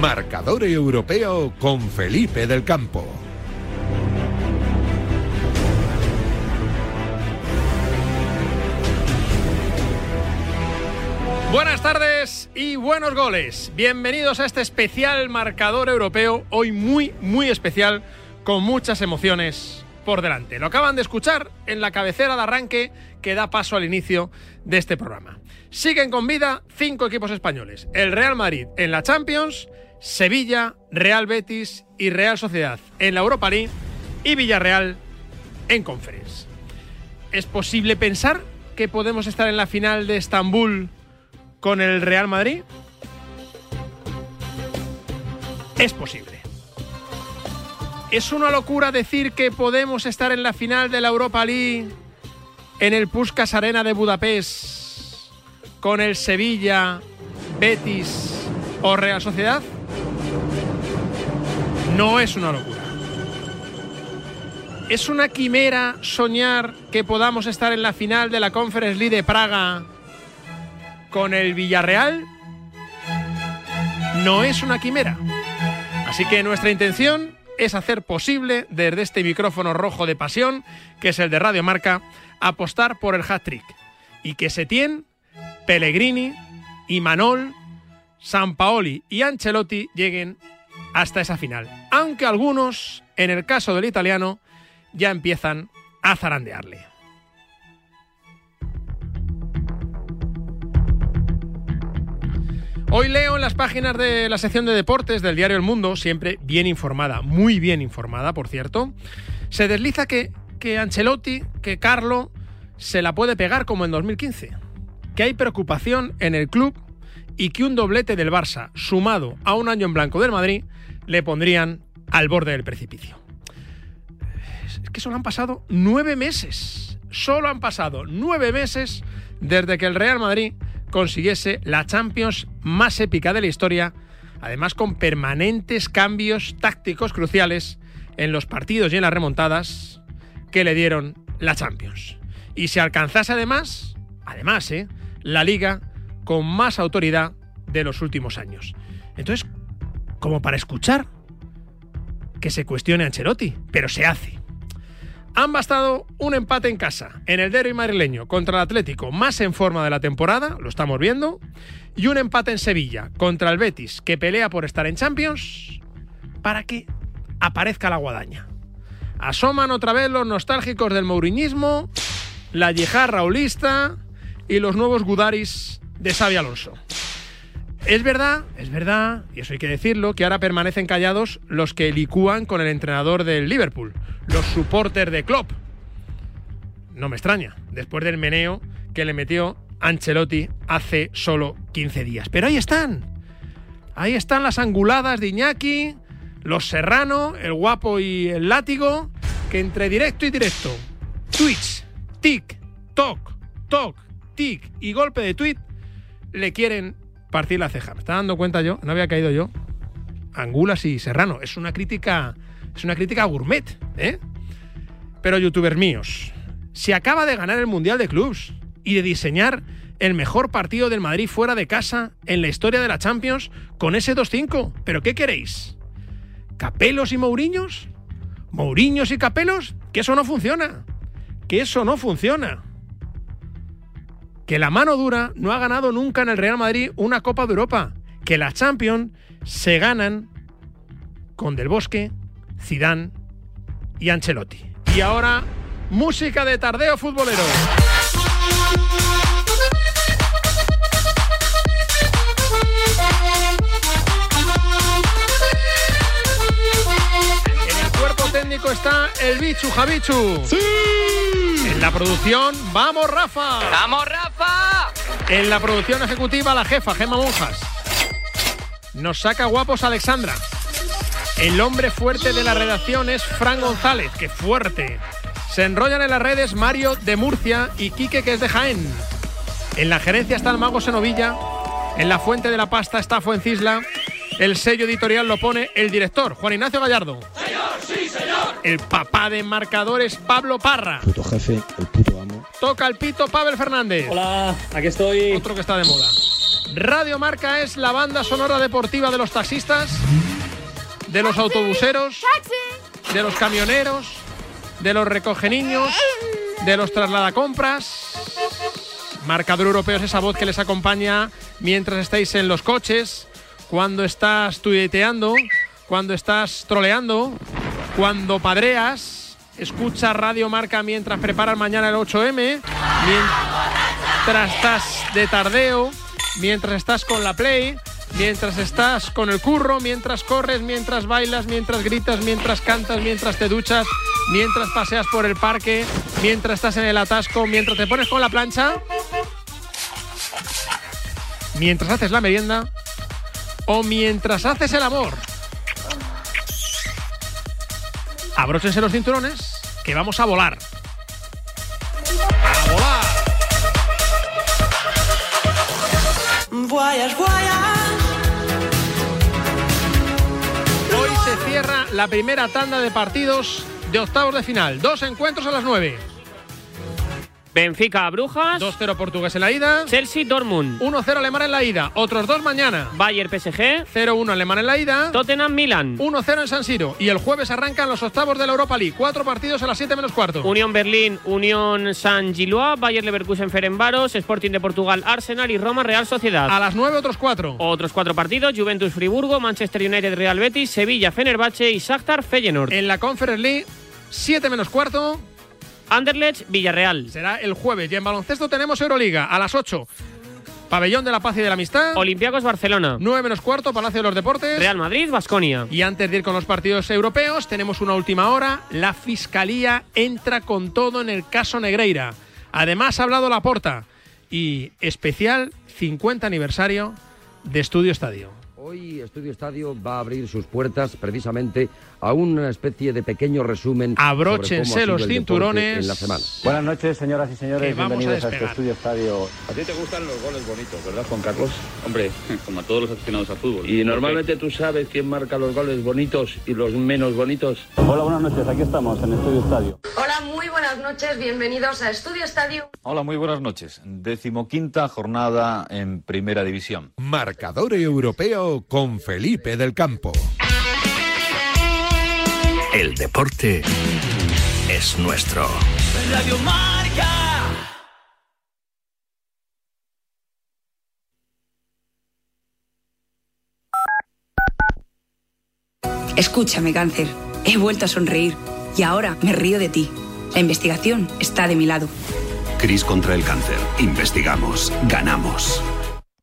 Marcador Europeo con Felipe del Campo. Buenas tardes y buenos goles. Bienvenidos a este especial marcador europeo, hoy muy, muy especial, con muchas emociones por delante. Lo acaban de escuchar en la cabecera de arranque que da paso al inicio de este programa. Siguen con vida cinco equipos españoles. El Real Madrid en la Champions, Sevilla, Real Betis y Real Sociedad en la Europa League y Villarreal en Conference. ¿Es posible pensar que podemos estar en la final de Estambul con el Real Madrid? Es posible. ¿Es una locura decir que podemos estar en la final de la Europa League en el Puskas Arena de Budapest con el Sevilla, Betis o Real Sociedad? No es una locura. ¿Es una quimera soñar que podamos estar en la final de la Conference League de Praga con el Villarreal? No es una quimera. Así que nuestra intención es hacer posible desde este micrófono rojo de pasión, que es el de Radio Marca, apostar por el hat-trick. Y que Setién, Pellegrini, Imanol, Sampaoli y Ancelotti lleguen hasta esa final. Aunque algunos, en el caso del italiano, ya empiezan a zarandearle. Hoy leo en las páginas de la sección de deportes del diario El Mundo, siempre bien informada, muy bien informada, por cierto, se desliza que, que Ancelotti, que Carlo, se la puede pegar como en 2015, que hay preocupación en el club y que un doblete del Barça, sumado a un año en blanco del Madrid, le pondrían al borde del precipicio. Es que solo han pasado nueve meses, solo han pasado nueve meses desde que el Real Madrid consiguiese la Champions más épica de la historia, además con permanentes cambios tácticos cruciales en los partidos y en las remontadas que le dieron la Champions. Y se alcanzase además, además, ¿eh? la liga con más autoridad de los últimos años. Entonces, como para escuchar que se cuestione a Ancelotti, pero se hace. Han bastado un empate en casa, en el derby madrileño, contra el Atlético, más en forma de la temporada, lo estamos viendo, y un empate en Sevilla, contra el Betis, que pelea por estar en Champions, para que aparezca la guadaña. Asoman otra vez los nostálgicos del mouriñismo, la yihad raulista y los nuevos gudaris de Xavi Alonso. Es verdad, es verdad, y eso hay que decirlo, que ahora permanecen callados los que licúan con el entrenador del Liverpool, los supporters de Klopp. No me extraña, después del meneo que le metió Ancelotti hace solo 15 días. Pero ahí están. Ahí están las anguladas de Iñaki, los Serrano, el guapo y el látigo, que entre directo y directo, Twitch, tic, toc, toc, tic y golpe de tweet, le quieren partir la ceja. Me está dando cuenta yo, no había caído yo. Angulas y Serrano. Es una crítica. Es una crítica gourmet, ¿eh? Pero youtubers míos, se acaba de ganar el Mundial de Clubs y de diseñar el mejor partido del Madrid fuera de casa en la historia de la Champions con ese 2-5. ¿Pero qué queréis? ¿Capelos y Mourinhos? ¿Mourinhos y Capelos? Que eso no funciona. Que eso no funciona que la mano dura no ha ganado nunca en el Real Madrid una Copa de Europa, que las Champions se ganan con Del Bosque, Zidane y Ancelotti. Y ahora, música de tardeo futbolero. En el cuerpo técnico está el Bichu Javichu. ¡Sí! En la producción, ¡vamos Rafa! ¡Vamos, Rafa! En la producción ejecutiva, la jefa, Gema Monjas. Nos saca guapos Alexandra. El hombre fuerte de la redacción es Fran González, que fuerte. Se enrollan en las redes Mario de Murcia y Quique, que es de Jaén. En la gerencia está el mago Senovilla. En la fuente de la pasta está Fuencisla. El sello editorial lo pone el director, Juan Ignacio Gallardo. El papá de marcadores, Pablo Parra. Puto jefe, el puto amo. Toca el pito, Pavel Fernández. Hola, aquí estoy. Otro que está de moda. Radio Marca es la banda sonora deportiva de los taxistas, de los autobuseros, de los camioneros, de los recoge niños, de los traslada compras. Marcador europeo es esa voz que les acompaña mientras estáis en los coches, cuando estás tuiteando, cuando estás troleando, cuando padreas. Escucha Radio Marca mientras preparas mañana el 8M, mientras estás de tardeo, mientras estás con la Play, mientras estás con el curro, mientras corres, mientras bailas, mientras gritas, mientras cantas, mientras te duchas, mientras paseas por el parque, mientras estás en el atasco, mientras te pones con la plancha, mientras haces la merienda o mientras haces el amor. Abróchense los cinturones que vamos a volar. ¡A volar! Voyage, voyage. Hoy se cierra la primera tanda de partidos de octavos de final. Dos encuentros a las 9. Benfica Brujas, 2-0 portugués en la ida. Chelsea Dortmund, 1-0 alemán en la ida. Otros dos mañana. Bayern PSG, 0-1 alemán en la ida. Tottenham Milan, 1-0 en San Siro. Y el jueves arrancan los octavos de la Europa League. Cuatro partidos a las 7 menos cuarto. Unión Berlín, Unión San Gilois, Bayern Leverkusen Ferenbaros, Sporting de Portugal Arsenal y Roma Real Sociedad. A las 9 otros cuatro. Otros cuatro partidos, Juventus Friburgo, Manchester United Real Betis, Sevilla Fenerbahce y Shakhtar Feyenoord. En la Conference League, 7 menos cuarto. Anderlecht Villarreal. Será el jueves. Y en baloncesto tenemos Euroliga a las 8. Pabellón de la Paz y de la Amistad. Olympiacos Barcelona, 9 menos cuarto, Palacio de los Deportes. Real Madrid Basconia. Y antes de ir con los partidos europeos, tenemos una última hora. La Fiscalía entra con todo en el caso Negreira. Además, ha hablado Laporta. Y especial 50 aniversario de Estudio Estadio. Hoy Estudio Estadio va a abrir sus puertas precisamente a una especie de pequeño resumen. Abróchense los cinturones. En la semana. Buenas noches, señoras y señores. Vamos a Bienvenidos a, este estudio estadio. A ti te gustan los goles bonitos, ¿verdad, Juan Carlos? Hombre, como a todos los aficionados al fútbol. Y normalmente tú sabes quién marca los goles bonitos y los menos bonitos. Hola, buenas noches. Aquí estamos en Estudio Estadio. Hola, muy buenas noches, bienvenidos a Estudio Estadio. Hola, muy buenas noches. Decimoquinta jornada en Primera División. Marcador europeo con Felipe del Campo. El deporte es nuestro. Radio Marca. Escúchame, cáncer. He vuelto a sonreír y ahora me río de ti. La investigación está de mi lado. Cris contra el cáncer. Investigamos. Ganamos.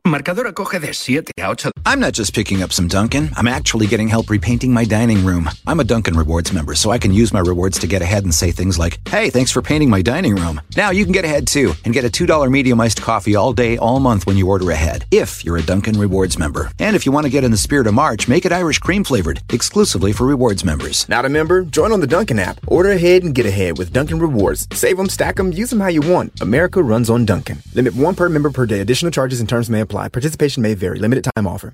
Marcador acoge de 7 a 8. I'm not just picking up some Dunkin'. I'm actually getting help repainting my dining room. I'm a Dunkin' Rewards member, so I can use my rewards to get ahead and say things like, hey, thanks for painting my dining room. Now you can get ahead too and get a $2 medium iced coffee all day, all month when you order ahead, if you're a Dunkin' Rewards member. And if you want to get in the spirit of March, make it Irish cream flavored, exclusively for rewards members. Not a member? Join on the Dunkin' app. Order ahead and get ahead with Dunkin' Rewards. Save them, stack them, use them how you want. America runs on Dunkin'. Limit one per member per day. Additional charges and terms may apply. Participation may vary. Limited time offer.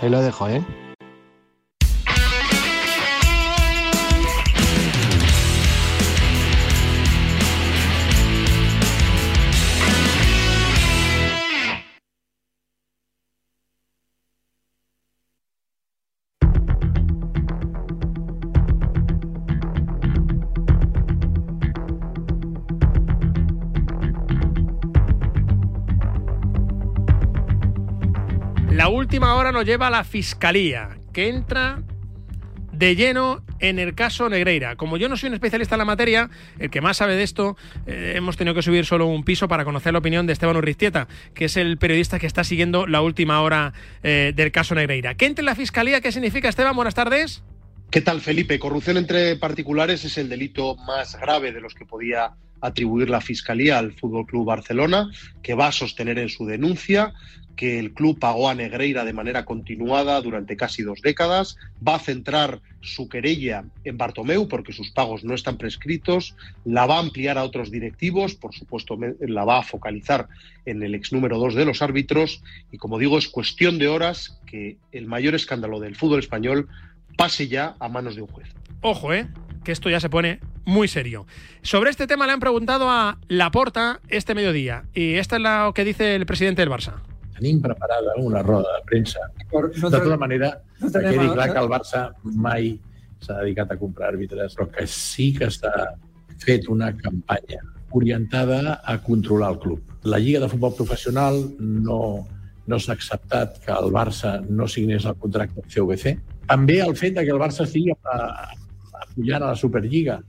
ahí lo dejo, ¿eh? La última hora nos lleva a la fiscalía, que entra de lleno en el caso Negreira. Como yo no soy un especialista en la materia, el que más sabe de esto, eh, hemos tenido que subir solo un piso para conocer la opinión de Esteban Urriztieta, que es el periodista que está siguiendo la última hora eh, del caso Negreira. ¿Qué entre en la fiscalía? ¿Qué significa, Esteban? Buenas tardes. ¿Qué tal, Felipe? Corrupción entre particulares es el delito más grave de los que podía atribuir la Fiscalía al Fútbol Club Barcelona, que va a sostener en su denuncia que el club pagó a Negreira de manera continuada durante casi dos décadas, va a centrar su querella en Bartomeu porque sus pagos no están prescritos, la va a ampliar a otros directivos, por supuesto la va a focalizar en el ex número dos de los árbitros y como digo es cuestión de horas que el mayor escándalo del fútbol español pase ya a manos de un juez. Ojo, ¿eh? Que esto ya se pone muy serio. Sobre este tema le han preguntado a Laporta este mediodía y esta es lo que dice el presidente del Barça. tenim preparada una roda de premsa. De tota manera, no que quedi clar que el Barça mai s'ha dedicat a comprar àrbitres, però que sí que està fet una campanya orientada a controlar el club. La Lliga de Futbol Professional no, no s'ha acceptat que el Barça no signés el contracte amb CVC. També el fet de que el Barça estigui apoyant a la Superliga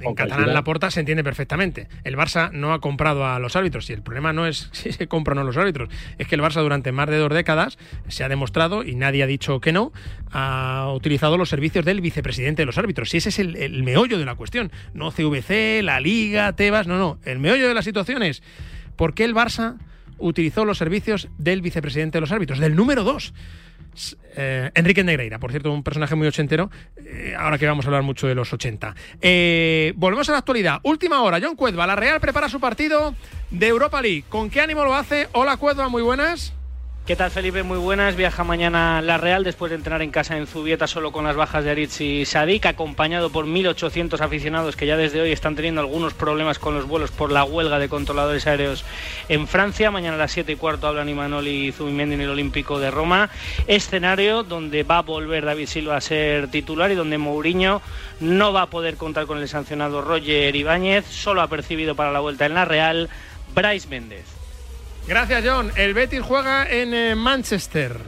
en catalán la porta se entiende perfectamente. El Barça no ha comprado a los árbitros y el problema no es si se compran o no los árbitros, es que el Barça durante más de dos décadas se ha demostrado, y nadie ha dicho que no, ha utilizado los servicios del vicepresidente de los árbitros. Y ese es el, meollo de la cuestión. No CVC, la Liga, Tebas, no, no. El meollo de la situación es por qué el Barça utilizó los servicios del vicepresidente de los árbitros, del número dos. Eh, Enrique Negreira, por cierto, un personaje muy ochentero, eh, ahora que vamos a hablar mucho de los 80. Eh, volvemos a la actualidad. Última hora, John Cuedva, la Real prepara su partido de Europa League. ¿Con qué ánimo lo hace? Hola Cuedva, muy buenas. ¿Qué tal Felipe? Muy buenas. Viaja mañana la Real después de entrenar en casa en Zubieta solo con las bajas de Aritz y Sadik, acompañado por 1.800 aficionados que ya desde hoy están teniendo algunos problemas con los vuelos por la huelga de controladores aéreos en Francia. Mañana a las 7 y cuarto hablan Imanol y Zubimendi en el Olímpico de Roma. Escenario donde va a volver David Silva a ser titular y donde Mourinho no va a poder contar con el sancionado Roger Ibáñez. Solo ha percibido para la vuelta en la Real Bryce Méndez. Gracias, John. El Betis juega en eh, Manchester.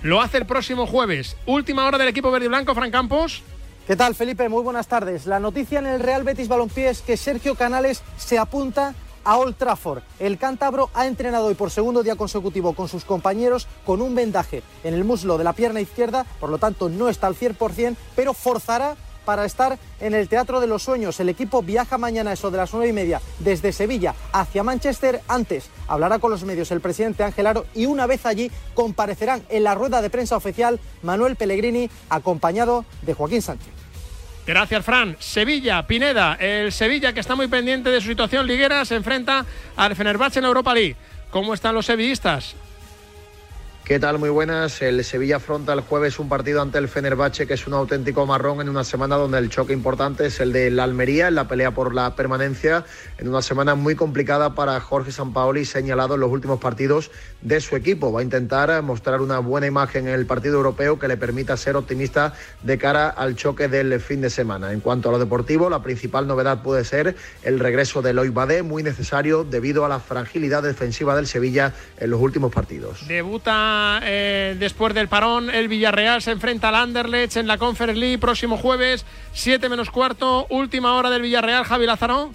Lo hace el próximo jueves. Última hora del equipo verde y blanco, Fran Campos. ¿Qué tal, Felipe? Muy buenas tardes. La noticia en el Real Betis Balompié es que Sergio Canales se apunta a Old Trafford. El cántabro ha entrenado hoy por segundo día consecutivo con sus compañeros con un vendaje en el muslo de la pierna izquierda, por lo tanto no está al 100%, pero forzará para estar en el Teatro de los Sueños. El equipo viaja mañana, eso de las nueve y media, desde Sevilla hacia Manchester. Antes hablará con los medios el presidente Ángel Aro y una vez allí comparecerán en la rueda de prensa oficial Manuel Pellegrini, acompañado de Joaquín Sánchez. Gracias, Fran. Sevilla, Pineda, el Sevilla que está muy pendiente de su situación liguera, se enfrenta al Fenerbahce en Europa League. ¿Cómo están los sevillistas? ¿Qué tal? Muy buenas. El Sevilla afronta el jueves un partido ante el Fenerbahce que es un auténtico marrón en una semana donde el choque importante es el de la Almería en la pelea por la permanencia, en una semana muy complicada para Jorge Sampaoli señalado en los últimos partidos de su equipo. Va a intentar mostrar una buena imagen en el partido europeo que le permita ser optimista de cara al choque del fin de semana. En cuanto a lo deportivo, la principal novedad puede ser el regreso de Loy Badé, muy necesario debido a la fragilidad defensiva del Sevilla en los últimos partidos. Debuta eh, después del parón. El Villarreal se enfrenta al Anderlecht en la Conference League próximo jueves, 7 menos cuarto, última hora del Villarreal, Javi Lázaro.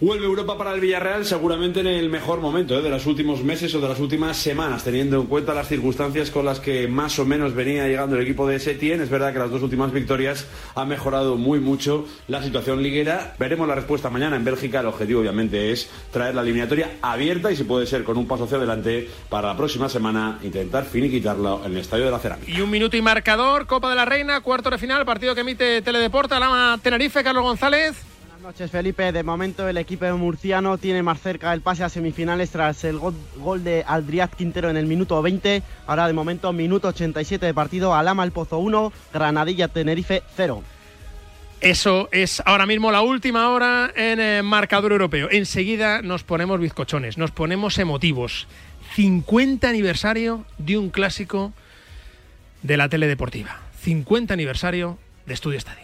Vuelve Europa para el Villarreal seguramente en el mejor momento ¿eh? de los últimos meses o de las últimas semanas, teniendo en cuenta las circunstancias con las que más o menos venía llegando el equipo de Setien. Es verdad que las dos últimas victorias han mejorado muy mucho la situación liguera. Veremos la respuesta mañana en Bélgica. El objetivo obviamente es traer la eliminatoria abierta y si puede ser con un paso hacia adelante para la próxima semana intentar finiquitarlo en el Estadio de la Cerámica. Y un minuto y marcador, Copa de la Reina, cuarto de final, partido que emite Teledeporta, Lama Tenerife, Carlos González noches, Felipe. De momento, el equipo murciano tiene más cerca el pase a semifinales tras el gol, de Aldriat Quintero en el minuto 20. Ahora, de momento, minuto 87 de partido. Alama el Pozo 1, Granadilla Tenerife 0. Eso es ahora mismo la última hora en el marcador europeo. Enseguida nos ponemos bizcochones, nos ponemos emotivos. 50 aniversario de un clásico de la tele deportiva. 50 aniversario de Estudio Estadio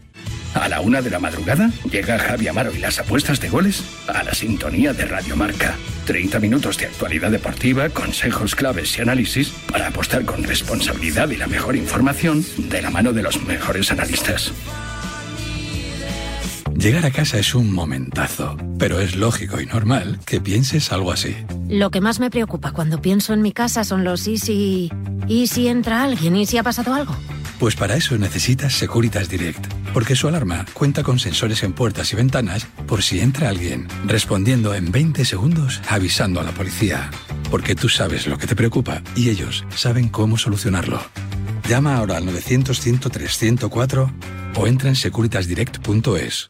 A la una de la madrugada llega Javi Amaro y las apuestas de goles a la sintonía de Radio Marca. 30 minutos de actualidad deportiva, consejos claves y análisis para apostar con responsabilidad y la mejor información de la mano de los mejores analistas. Llegar a casa es un momentazo, pero es lógico y normal que pienses algo así. Lo que más me preocupa cuando pienso en mi casa son los y si... ¿Y si entra alguien? ¿Y si ha pasado algo? Pues para eso necesitas Securitas Direct, porque su alarma cuenta con sensores en puertas y ventanas por si entra alguien, respondiendo en 20 segundos avisando a la policía. Porque tú sabes lo que te preocupa y ellos saben cómo solucionarlo. Llama ahora al 900-103-104 o entra en securitasdirect.es.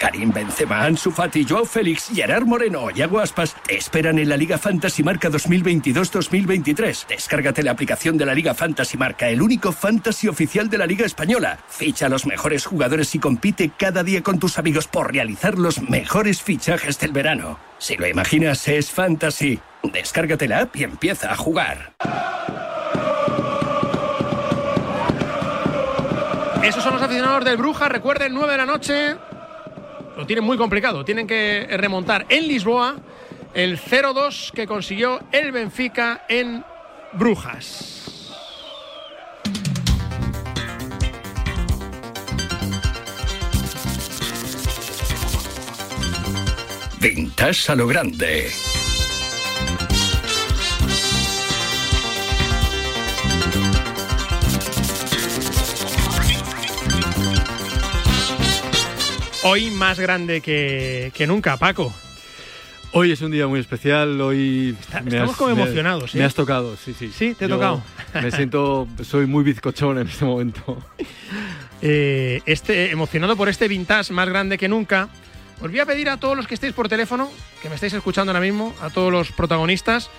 Karim Benzema, Ansu Fati, Joao Félix, Gerard Moreno y Aguaspas te esperan en la Liga Fantasy Marca 2022-2023. Descárgate la aplicación de la Liga Fantasy Marca, el único fantasy oficial de la Liga Española. Ficha a los mejores jugadores y compite cada día con tus amigos por realizar los mejores fichajes del verano. Si lo imaginas, es fantasy. Descárgate la app y empieza a jugar. Esos son los aficionados del Bruja. Recuerden, 9 de la noche. Lo tienen muy complicado. Tienen que remontar en Lisboa el 0-2 que consiguió el Benfica en Brujas. Vintage a lo grande. Hoy más grande que, que nunca, Paco. Hoy es un día muy especial, hoy... estamos como me- emocionados, ¿eh? Me has tocado, sí, sí. Sí, te he Yo tocado. Me siento, soy muy bizcochón en este momento. Eh, este, emocionado por este vintage más grande que nunca. Os voy a pedir a todos los que estéis por teléfono, que me estáis escuchando ahora mismo, a todos los protagonistas,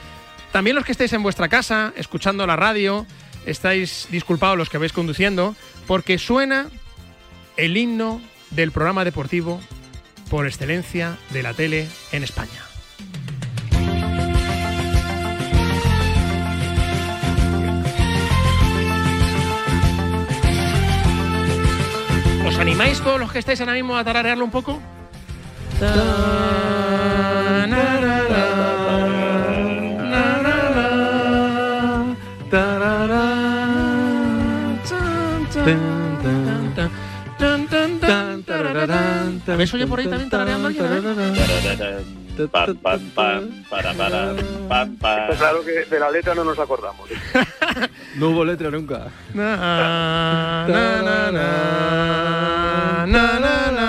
también los que estéis en vuestra casa, escuchando la radio, estáis disculpados los que vais conduciendo, porque suena el himno del programa deportivo por excelencia de la tele en España. ¿Os animáis todos los que estáis ahora mismo a tararearlo un poco? ¿Habéis oído por ahí también tarareando alguien? A. Pam, pam, pam, para, para, pam, pam. Está claro que de la letra no nos acordamos. No hubo letra nunca. Na, na, na, na, na, na, na.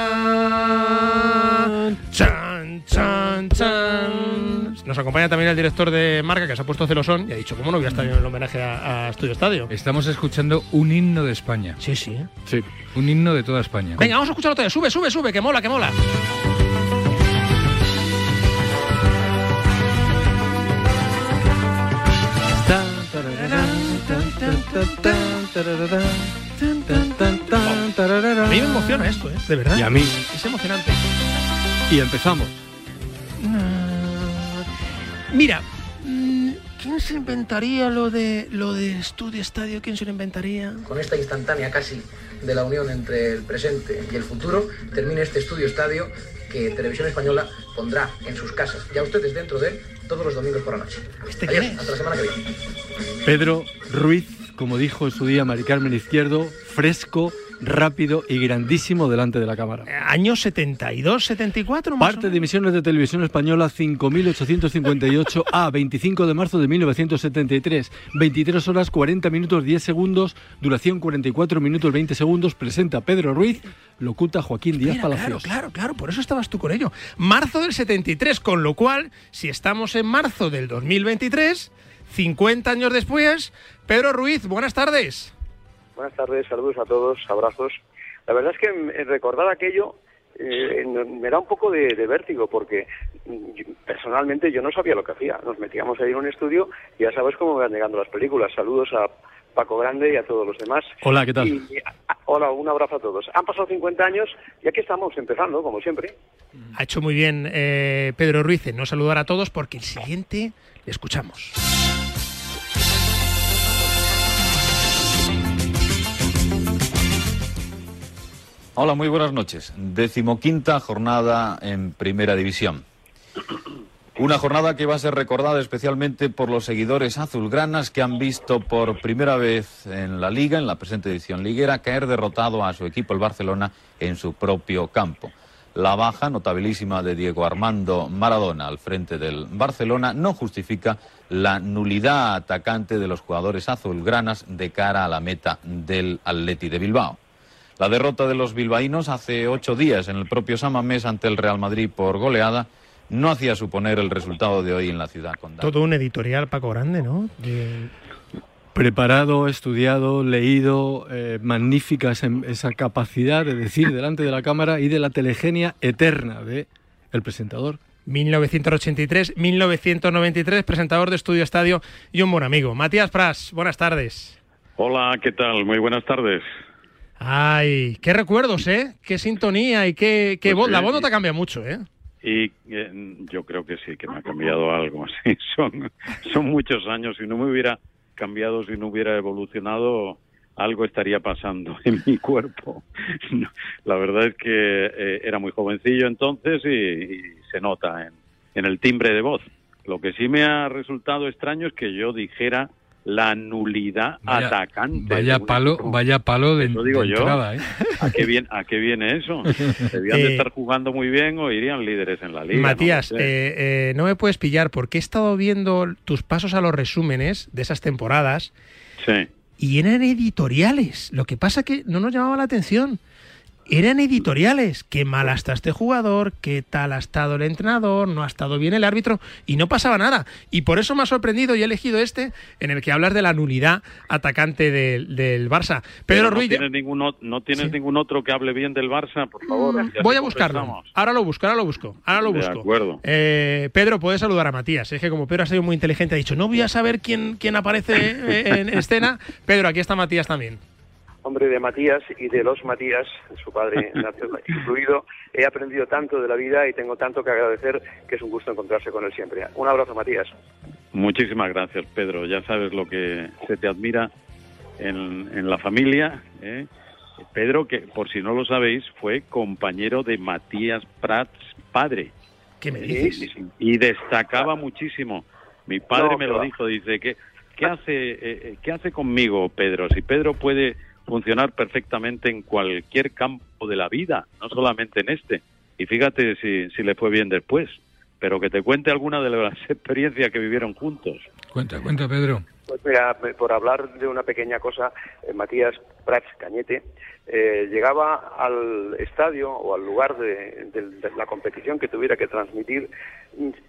Chan, chan, chan. Nos acompaña también el director de marca que se ha puesto celosón y ha dicho, ¿cómo no voy a estar en el homenaje a, a Estudio Estadio? Estamos escuchando un himno de España. Sí, sí. Sí. Un himno de toda España. Venga, vamos a escucharlo todo. Sube, sube, sube, que mola, que mola. A mí me emociona esto, ¿eh? De verdad. Y a mí. Es emocionante. Y empezamos. Mira, mm, ¿quién se inventaría lo de lo de Estudio Estadio? ¿Quién se lo inventaría? Con esta instantánea casi de la unión entre el presente y el futuro, termina este estudio estadio que Televisión Española pondrá en sus casas, ya ustedes dentro de él, todos los domingos por la noche. Adiós, hasta la semana que viene. Pedro Ruiz, como dijo en su día Mari Carmen Izquierdo, fresco, rápido y grandísimo delante de la cámara. Año 72, 74, más Parte de emisiones de televisión española 5.858 a 25 de marzo de 1973. 23 horas 40 minutos 10 segundos, duración 44 minutos 20 segundos. Presenta Pedro Ruiz, locuta Joaquín Díaz Mira, claro, Palacios. claro, claro, por eso estabas tú con ello. Marzo del 73, con lo cual, si estamos en marzo del 2023, 50 años después, Pedro Ruiz, buenas tardes. Buenas tardes, saludos a todos, abrazos. La verdad es que mm, recordar aquello eh, me da un poco de, vértigo porque mm, personalmente yo no sabía lo que hacía. Nos metíamos ahí en un estudio y ya sabes cómo van llegando las películas. Saludos a Paco Grande y a todos los demás. Hola, ¿qué tal? hola, un abrazo a todos. Han pasado 50 años y aquí estamos empezando, como siempre. Ha hecho muy bien eh, Pedro Ruiz en no saludar a todos porque el siguiente le escuchamos. Hola, muy buenas noches. Decimoquinta jornada en Primera División. Una jornada que va a ser recordada especialmente por los seguidores azulgranas que han visto por primera vez en la liga, en la presente edición liguera, caer derrotado a su equipo el Barcelona en su propio campo. La baja notabilísima de Diego Armando Maradona al frente del Barcelona no justifica la nulidad atacante de los jugadores azulgranas de cara a la meta del Atleti de Bilbao. La derrota de los bilbaínos hace ocho días en el propio Samamés ante el Real Madrid por goleada no hacía suponer el resultado de hoy en la ciudad condal. Todo un editorial Paco Grande, ¿no? Preparado, estudiado, leído, eh, magnífica esa, capacidad de decir delante de la cámara y de la telegenia eterna de el presentador. 1983-1993, presentador de Estudio Estadio y un buen amigo. Matías Pras, buenas tardes. Hola, ¿qué tal? Muy buenas tardes. Ay, qué recuerdos, ¿eh? Qué sintonía y qué, qué pues voz. La voz no te cambia mucho, ¿eh? Y eh, yo creo que sí, que me ha cambiado algo. Sí, son, son muchos años. Si no me hubiera cambiado, si no hubiera evolucionado, algo estaría pasando en mi cuerpo. La verdad es que eh, era muy jovencillo entonces y, se nota en, en el timbre de voz. Lo que sí me ha resultado extraño es que yo dijera la nulidad atacante. Vaya palo, vaya palo de, Lo digo yo. ¿eh? ¿A, qué viene, ¿A qué viene eso? Debían de eh, estar jugando muy bien o irían líderes en la liga. Matías, no, eh, no me puedes pillar porque he estado viendo tus pasos a los resúmenes de esas temporadas. Sí. Y eran editoriales. Lo que pasa que no nos llamaba la atención eran editoriales. Qué mal ha estado este jugador, qué tal ha estado el entrenador, no ha estado bien el árbitro y no pasaba nada. Y por eso me ha sorprendido y he elegido este en el que hablas de la nulidad atacante del, Barça. Pedro no Ruiz. Tienes ningún, ¿No tienes ningún otro que hable bien del Barça, por favor? Voy a buscarlo. Ahora lo busco, ahora lo busco. Ahora lo busco. De acuerdo. Eh, Pedro, puedes saludar a Matías. Es que como Pedro ha sido muy inteligente, ha dicho, no voy a saber quién, quién aparece en escena. Pedro, aquí está Matías también hombre de Matías y de los Matías, su padre incluido, he aprendido tanto de la vida y tengo tanto que agradecer que es un gusto encontrarse con él siempre. Un abrazo, Matías. Muchísimas gracias, Pedro. Ya sabes lo que se te admira en, la familia. ¿eh? Pedro, que por si no lo sabéis, fue compañero de Matías Prats, padre. ¿Qué me dices? Y, destacaba muchísimo. Mi padre me lo dijo, dice, que ¿qué hace, eh, eh, ¿qué hace conmigo Pedro? Si Pedro puede funcionar perfectamente en cualquier campo de la vida, no solamente en este. Y fíjate si, si le fue bien después, pero que te cuente alguna de las experiencias que vivieron juntos. Cuenta, cuenta, Pedro. Pues mira, por hablar de una pequeña cosa, eh, Matías Prats Cañete eh, llegaba al estadio o al lugar de, la competición que tuviera que transmitir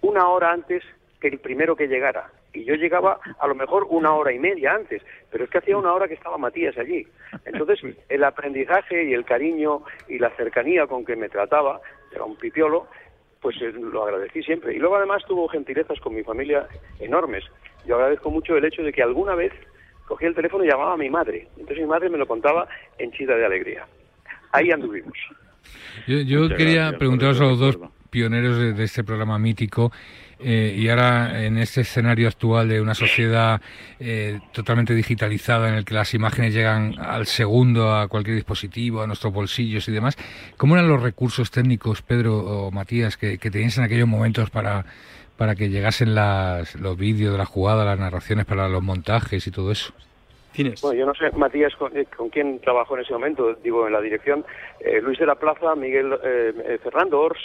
una hora antes que el primero que llegara. Y yo llegaba a lo mejor una hora y media antes, pero es que hacía una hora que estaba Matías allí. Entonces, el aprendizaje y el cariño y la cercanía con que me trataba, era un pipiolo, pues eh, lo agradecí siempre. Y luego además tuvo gentilezas con mi familia enormes. Yo agradezco mucho el hecho de que alguna vez cogí el teléfono y llamaba a mi madre. Entonces mi madre me lo contaba en chida de alegría. Ahí anduvimos. Yo, quería preguntaros a los dos pioneros de este programa mítico eh, y ahora en este escenario actual de una sociedad eh, totalmente digitalizada en el que las imágenes llegan al segundo a cualquier dispositivo, a nuestros bolsillos y demás, ¿cómo eran los recursos técnicos, Pedro o Matías, que, que tenías en aquellos momentos para, para que llegasen las, los vídeos de la jugada, las narraciones para los montajes y todo eso? Bueno, yo no sé, Matías, con, eh, quién trabajó en ese momento, digo, en la dirección, Luis de la Plaza, Miguel Fernando Ors,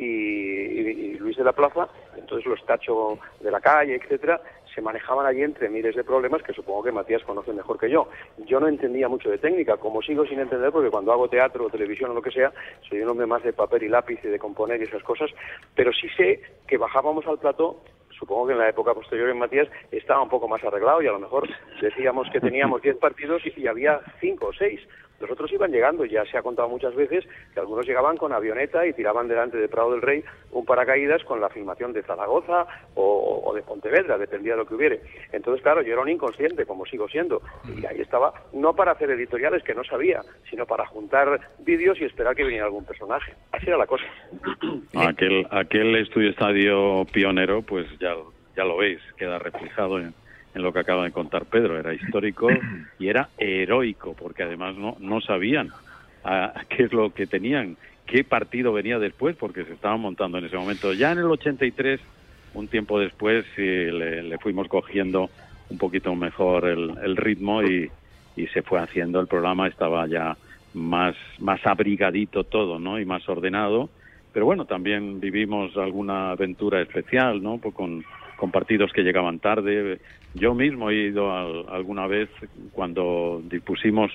y, Luis de la Plaza, entonces los tachos de la calle, etcétera, se manejaban allí entre miles de problemas que supongo que Matías conoce mejor que yo. Yo no entendía mucho de técnica, como sigo sin entender, porque cuando hago teatro o televisión o lo que sea, soy un hombre más de papel y lápiz y de componer y esas cosas, pero sí sé que bajábamos al plató supongo que en la época posterior en Matías estaba un poco más arreglado y a lo mejor decíamos que teníamos 10 partidos y, había 5 o 6 Los otros iban llegando, ya se ha contado muchas veces que algunos llegaban con avioneta y tiraban delante de Prado del Rey un paracaídas con la filmación de Zaragoza o, o de Pontevedra, dependía de lo que hubiere. Entonces, claro, yo era un inconsciente, como sigo siendo, y ahí estaba, no para hacer editoriales que no sabía, sino para juntar vídeos y esperar que viniera algún personaje. Así era la cosa. Aquel, aquel estudio estadio pionero, pues ya, ya lo veis, queda reflejado en, en lo que acaba de contar Pedro. Era histórico y era heroico, porque además no, no sabían a, qué es lo que tenían, qué partido venía después, porque se estaban montando en ese momento. Ya en el 83, un tiempo después, le, le fuimos cogiendo un poquito mejor el, el ritmo y, y se fue haciendo el programa, estaba ya más, más abrigadito todo, ¿no? Y más ordenado. Pero bueno, también vivimos alguna aventura especial, ¿no? Pues con, con partidos que llegaban tarde. Yo mismo he ido al- alguna vez cuando dispusimos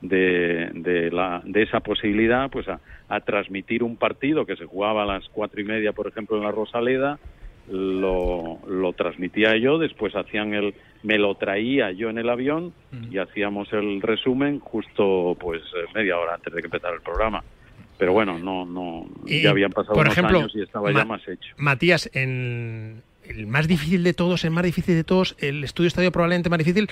de, de, la, de esa posibilidad, pues a, a transmitir un partido que se jugaba a las cuatro y media, por ejemplo, en la Rosaleda, lo, lo transmitía yo, después hacían el, me lo traía yo en el avión y hacíamos el resumen justo pues media hora antes de que empezara el programa. Pero bueno, no, no, ya habían pasado por unos ejemplo, años y estaba ya más hecho. Matías, en el más difícil de todos, el más difícil de todos, el estudio estadio probablemente más difícil,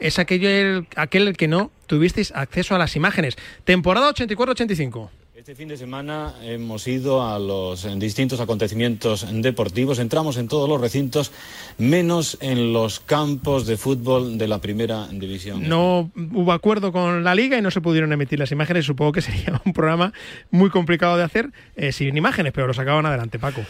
es aquel el que no tuvisteis acceso a las imágenes. Temporada 84-85. Este fin de semana hemos ido a los distintos acontecimientos deportivos, entramos en todos los recintos, menos en los campos de fútbol de la primera división. No hubo acuerdo con la liga y no se pudieron emitir las imágenes. Supongo que sería un programa muy complicado de hacer eh, sin imágenes, pero lo sacaban adelante, Paco.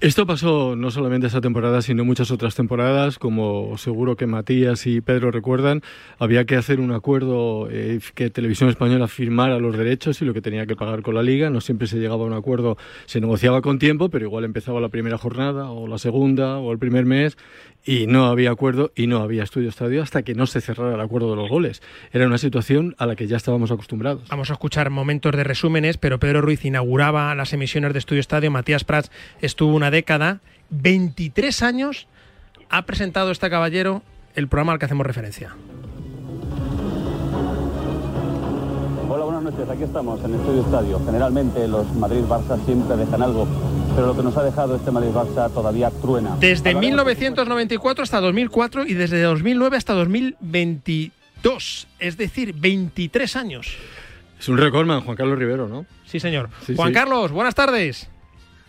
Esto pasó no solamente esta temporada, sino muchas otras temporadas, como seguro que Matías y Pedro recuerdan, había que hacer un acuerdo eh, que Televisión Española firmara los derechos y lo que tenía que pagar con la liga. No siempre se llegaba a un acuerdo, se negociaba con tiempo, pero igual empezaba la primera jornada o la segunda o el primer mes y no había acuerdo y no había estudio estadio hasta que no se cerrara el acuerdo de los goles. Era una situación a la que ya estábamos acostumbrados. Vamos a escuchar momentos de resúmenes, pero Pedro Ruiz inauguraba las emisiones de Estudio Estadio. Matías Prats estuvo una década, 23 años, ha presentado este caballero el programa al que hacemos referencia. Hola, buenas noches. Aquí estamos en Estudio Estadio. Generalmente los Madrid-Barça siempre dejan algo, pero lo que nos ha dejado este Madrid-Barça todavía truena. Desde Hablaremos 1994 hasta 2004 y desde 2009 hasta 2022, es decir, 23 años. Es un recordman, Juan Carlos Rivero, ¿no? Sí, señor. Sí, Juan sí. Carlos, buenas tardes.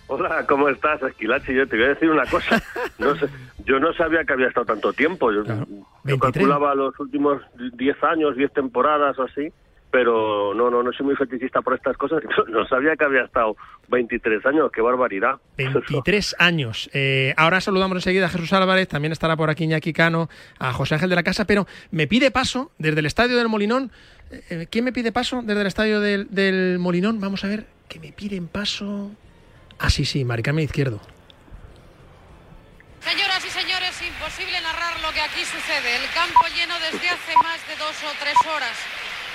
Hola, ¿cómo estás, Esquilache? Yo te voy a decir una cosa. No sé, yo no sabía que había estado tanto tiempo. Yo, yo calculaba los últimos 10 años, 10 temporadas o así, pero no, no, no soy muy fetichista por estas cosas. No, sabía que había estado 23 años. ¡Qué barbaridad! 23 años. Eh, ahora saludamos enseguida a Jesús Álvarez, también estará por aquí Iñaki Cano, a José Ángel de la Casa, pero me pide paso desde el Estadio del Molinón. eh, ¿Quién me pide paso desde el Estadio del, del Molinón? Vamos a ver, que me piden paso. Ah, sí, sí, Maricarmen Izquierdo. Señoras y señores, imposible narrar lo que aquí sucede. El campo lleno desde hace más de dos o tres horas.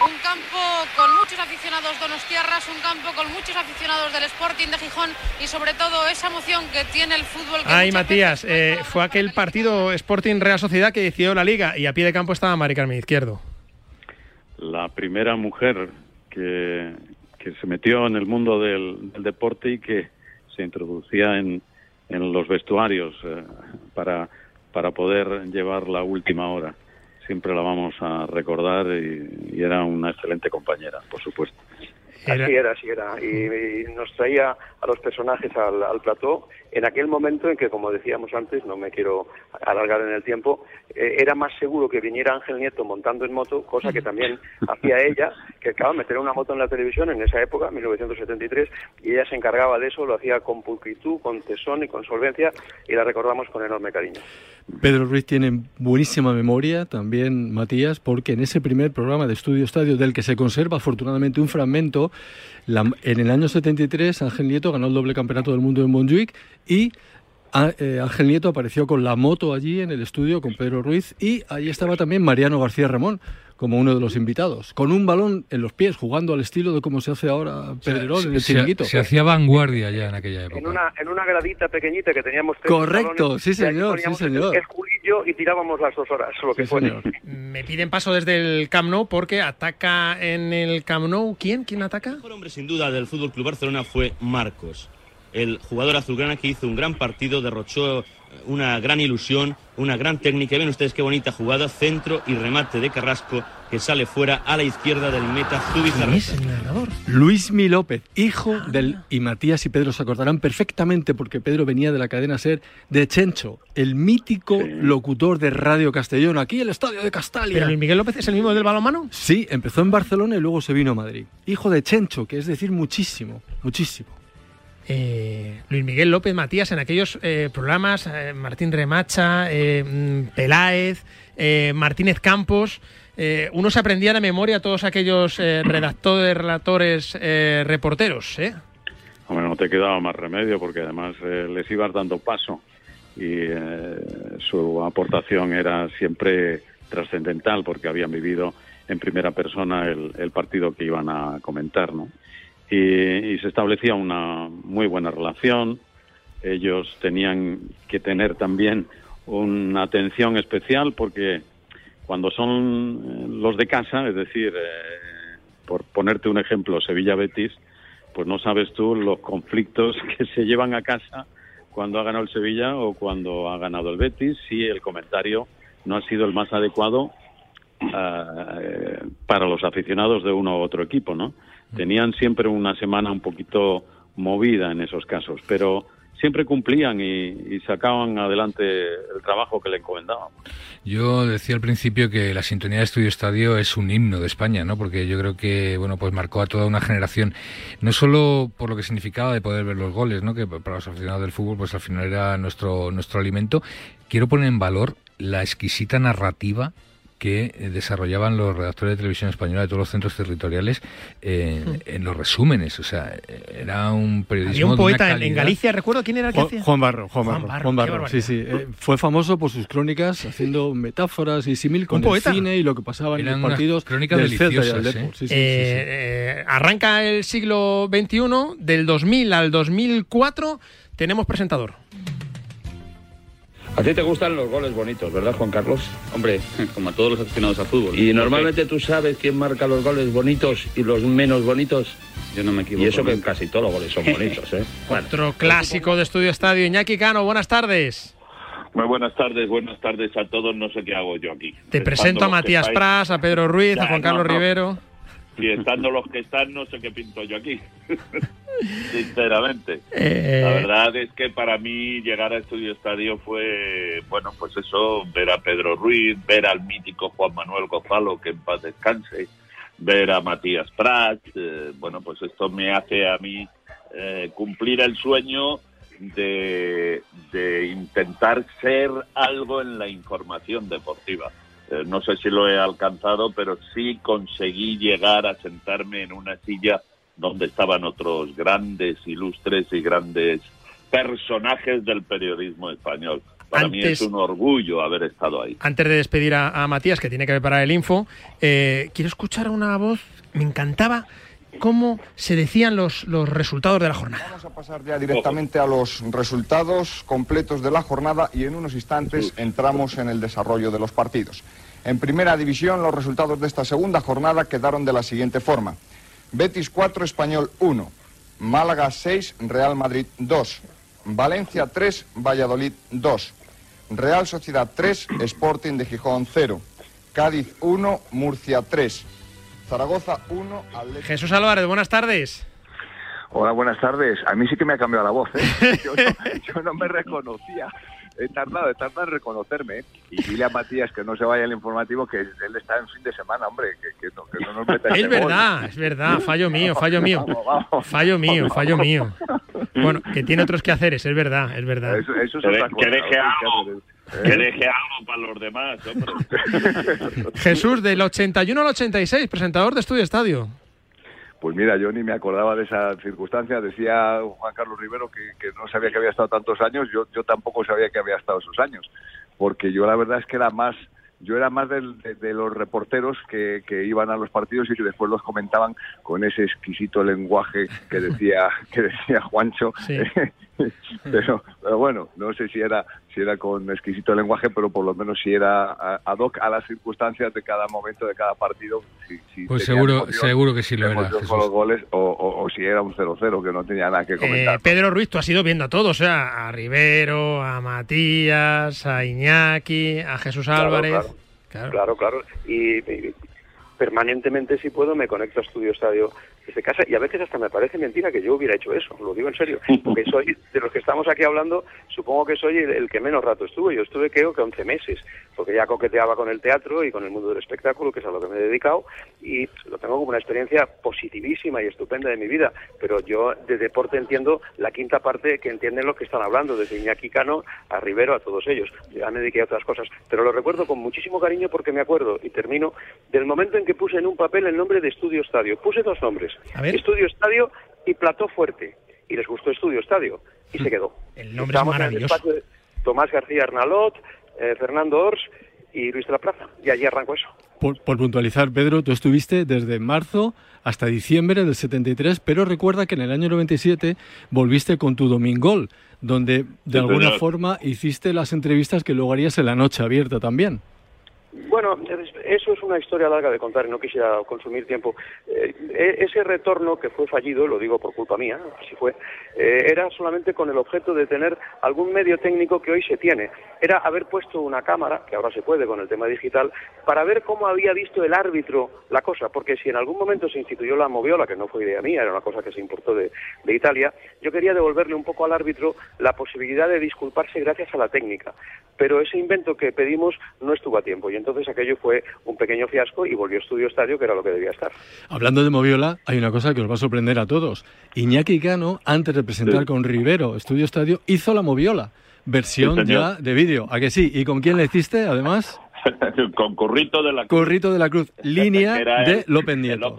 Un campo con muchos aficionados donostiarras, un campo con muchos aficionados del Sporting de Gijón y sobre todo esa emoción que tiene el fútbol. Que Ay, Matías, eh, fue aquel partido Sporting Real Sociedad que decidió la liga y a pie de campo estaba Mari Carmen Izquierdo. la primera mujer que, que se metió en el mundo del, del deporte y que se introducía en, en los vestuarios eh, para, para poder llevar la última hora. Siempre la vamos a recordar y, y era una excelente compañera, por supuesto. Así era, así era. Y, y nos traía a los personajes al, al plató en aquel momento en que, como decíamos antes, no me quiero alargar en el tiempo, eh, era más seguro que viniera Ángel Nieto montando en moto, cosa que también hacía ella, que acaba de meter una moto en la televisión en esa época, 1973, y ella se encargaba de eso, lo hacía con pulcritud, con tesón y con solvencia, y la recordamos con enorme cariño. Pedro Ruiz tiene buenísima memoria, también Matías, porque en ese primer programa de Estudio Estadio, del que se conserva afortunadamente un fragmento, la- en el año 73 Ángel Nieto ganó el doble campeonato del mundo en Montjuic y a- eh, Ángel Nieto apareció con la moto allí en el estudio con Pedro Ruiz y ahí estaba también Mariano García Ramón como uno de los invitados, con un balón en los pies, jugando al estilo de cómo se hace ahora Pedrerol en el se, chiringuito. se hacía vanguardia ya en aquella época. En una, en una gradita pequeñita que teníamos Correcto, salones, sí, señor, sí, señor. El y tirábamos las dos horas, lo que fuera. Me piden paso desde el Camp Nou porque ataca en el Camp Nou. ¿Quién? ¿Quién ataca? El mejor hombre sin duda del Fútbol Club Barcelona fue Marcos, el jugador azulgrana que hizo un gran partido, derrochó una gran ilusión, una gran técnica. Ven ustedes qué bonita jugada, centro y remate de Carrasco que sale fuera a la izquierda del meta Zubizarreta. Luis Mi López, hijo del... Y Matías y Pedro se acordarán perfectamente porque Pedro venía de la cadena SER de Chencho, el mítico locutor de Radio Castellón, aquí el estadio de Castalia. ¿Pero Luis Miguel López es el mismo del balonmano? Sí, empezó en Barcelona y luego se vino a Madrid. Hijo de Chencho, que es decir muchísimo, muchísimo. Eh, Luis Miguel López Matías en aquellos eh, programas, eh, Martín Remacha, eh, mm, Peláez, eh, Martínez Campos. uno se aprendía de memoria todos aquellos redactores, relatores, reporteros. Hombre, no te quedaba más remedio porque además les ibas dando paso y su aportación era siempre trascendental porque habían vivido en primera persona el, el partido que iban a comentar, ¿no? Y, y se establecía una muy buena relación. Ellos tenían que tener también una atención especial porque cuando son eh, los de casa, es decir, eh, por ponerte un ejemplo, Sevilla-Betis, pues no sabes tú los conflictos que se llevan a casa cuando ha ganado el Sevilla o cuando ha ganado el Betis, si el comentario no ha sido el más adecuado eh, para los aficionados de uno u otro equipo, ¿no? Tenían siempre una semana un poquito movida en esos casos, pero siempre cumplían y, y sacaban adelante el trabajo que le encomendaban. Yo decía al principio que la sintonía de Estudio Estadio es un himno de España, ¿no? Porque yo creo que, bueno, pues marcó a toda una generación, no solo por lo que significaba de poder ver los goles, ¿no? Que para los aficionados del fútbol, pues al final era nuestro, nuestro alimento. Quiero poner en valor la exquisita narrativa que eh, desarrollaban los redactores de televisión española de todos los centros territoriales eh, en los resúmenes. O sea, era un periodismo. Había un de una poeta en- en. Galicia, recuerdo quién era el que Juan, hacía. Juan Barro, Juan Juan Barro, Juan Barro, sí, sí. Eh, fue famoso por sus crónicas haciendo metáforas y símil con el cine y lo que pasaba en Eran los unas partidos crónicas del deliciosas, del Depor. ¿eh? Sí, sí, sí, Eh, sí. eh, arranca el siglo XXI, del 2000 al 2004 tenemos presentador. A ti te gustan los goles bonitos, ¿verdad, Juan Carlos? Hombre, como a todos los aficionados al fútbol. Y normalmente tú sabes quién marca los goles bonitos y los menos bonitos. Yo no me equivoco. Y eso que casi todos los goles son bonitos, ¿eh? Otro clásico de Estudio Estadio. Iñaki Cano, buenas tardes. Muy buenas tardes, buenas tardes a todos. No sé qué hago yo aquí. Te presento a Matías Pras, a Pedro Ruiz, a Juan no, Carlos no. Rivero. Y estando los que están, no sé qué pinto yo aquí. Sinceramente. Eh, La verdad es que para mí llegar a Estudio Estadio fue, bueno, pues eso, ver a Pedro Ruiz, ver al mítico Juan Manuel Gonzalo, que en paz descanse, ver a Matías Prats, eh, bueno, pues esto me hace a mí eh, cumplir el sueño de, de intentar ser algo en la información deportiva. Eh, no sé si lo he alcanzado, pero sí conseguí llegar a sentarme en una silla donde estaban otros grandes, ilustres y grandes personajes del periodismo español. Para mí Antes- es un orgullo haber estado ahí. Antes de despedir a, a Matías, que tiene que preparar el info, eh, quiero escuchar una voz. Me encantaba cómo se decían los, los resultados de la jornada. Vamos a pasar ya directamente a los resultados completos de la jornada y en unos instantes entramos en el desarrollo de los partidos. En primera división, los resultados de esta segunda jornada quedaron de la siguiente forma. Betis 4, Español 1. Málaga 6, Real Madrid 2. Valencia 3, Valladolid 2. Real Sociedad 3, Sporting de Gijón 0. Cádiz 1, Murcia 3. Zaragoza 1, Atlético Jesús Álvarez, buenas tardes. Hola, buenas tardes. A mí sí que me ha cambiado la voz, ¿eh? Yo no, yo no me reconocía. He tardado, he tardado en reconocerme. ¿eh? Y dile a Matías que no se vaya al informativo, que él está en fin de semana, hombre, que, que no, que no nos meta Es gol. verdad, es verdad, fallo mío, fallo mío. Vamos, vamos. Fallo mío, fallo mío. Bueno, que tiene otros quehaceres, es verdad, es verdad. Eso, eso es Que, deje algo. Que ¿Eh? deje algo para los demás, hombre. Jesús, del 81 al 86, presentador de Estudio Estadio. Pues mira, yo ni me acordaba de esa circunstancia. Decía Juan Carlos Rivero que, que no sabía que había estado tantos años. Yo, yo tampoco sabía que había estado esos años. Porque yo la verdad es que era más, yo era más del- de, de los reporteros que, que iban a los partidos y que después los comentaban con ese exquisito lenguaje que decía, que decía Juancho. Sí. pero, pero bueno, no sé si era si era con exquisito lenguaje, pero por lo menos si era ad hoc a las circunstancias de cada momento de cada partido. pues seguro, seguro que sí lo era. Con los goles o, si era un 0-0 que no tenía nada que eh, comentar. Pedro Ruiz, tú has ido viendo a todos, o sea, a Rivero, a Matías, a Iñaki, a Jesús Álvarez. Claro, claro. y, permanentemente, si puedo, me conecto a Estudio Estadio desde casa y a veces hasta me parece mentira que yo hubiera hecho eso, lo digo en serio, porque soy de los que estamos aquí hablando, supongo que soy el, que menos rato estuve, yo estuve creo que 11 meses, porque ya coqueteaba con el teatro y con el mundo del espectáculo, que es a lo que me he dedicado, y lo tengo como una experiencia positivísima y estupenda de mi vida, pero yo de deporte entiendo la quinta parte que entienden los que están hablando, desde Iñaki Cano a Rivero, a todos ellos, ya me dediqué a otras cosas, pero lo recuerdo con muchísimo cariño porque me acuerdo, y termino, del momento en que puse en un papel el nombre de Estudio Estadio, puse dos nombres, Estudio Estadio y Plató Fuerte. Y les gustó Estudio Estadio y se quedó. El nombre es maravilloso. Tomás García Arnalot, eh, Fernando Ors y Luis de la Plaza. Y allí arrancó eso. Por, puntualizar, Pedro, tú estuviste desde marzo hasta diciembre del 73, pero recuerda que en el año 97 volviste con tu Domingol, donde de alguna forma hiciste las entrevistas que luego harías en la noche abierta también. Bueno, eso es una historia larga de contar y no quisiera consumir tiempo. Eh, e-, ese retorno que fue fallido, lo digo por culpa mía, así fue, eh, era solamente con el objeto de tener algún medio técnico que hoy se tiene. Era haber puesto una cámara, que ahora se puede con el tema digital, para ver cómo había visto el árbitro la cosa, porque si en algún momento se instituyó la moviola, que no fue idea mía, era una cosa que se importó de, de Italia, yo quería devolverle un poco al árbitro la posibilidad de disculparse gracias a la técnica. Pero ese invento que pedimos no estuvo a tiempo entonces aquello fue un pequeño fiasco y volvió Estudio Estadio, que era lo que debía estar. Hablando de Moviola, hay una cosa que os va a sorprender a todos. Iñaki Cano, antes de presentar con Rivero Estudio Estadio, hizo la Moviola, versión ya de vídeo. ¿A que sí? ¿Y con quién le hiciste, además? con Currito de la Cruz. Currito de la Cruz, línea de López Nieto.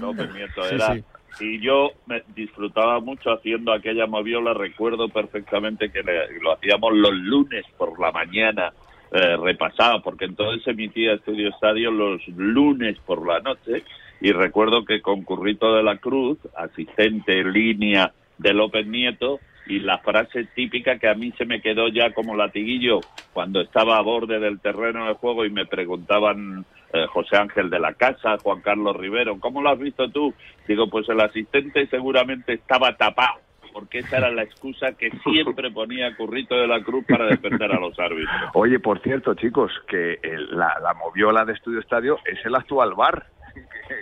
López, Nieto era... Y yo me disfrutaba mucho haciendo aquella moviola, recuerdo perfectamente que lo hacíamos los lunes por la mañana eh, repasado, porque entonces emitía Estudio Estadio los lunes por la noche y recuerdo que con Currito de la Cruz, asistente en línea de López Nieto, y la frase típica que a mí se me quedó ya como latiguillo cuando estaba a borde del terreno de juego y me preguntaban eh, José Ángel de la Casa, Juan Carlos Rivero, ¿cómo lo has visto tú? Digo, pues el asistente seguramente estaba tapado porque esa era la excusa que siempre ponía Currito de la Cruz para defender a los árbitros. Oye, por cierto, chicos, que la, la moviola de Estudio Estadio es el actual bar.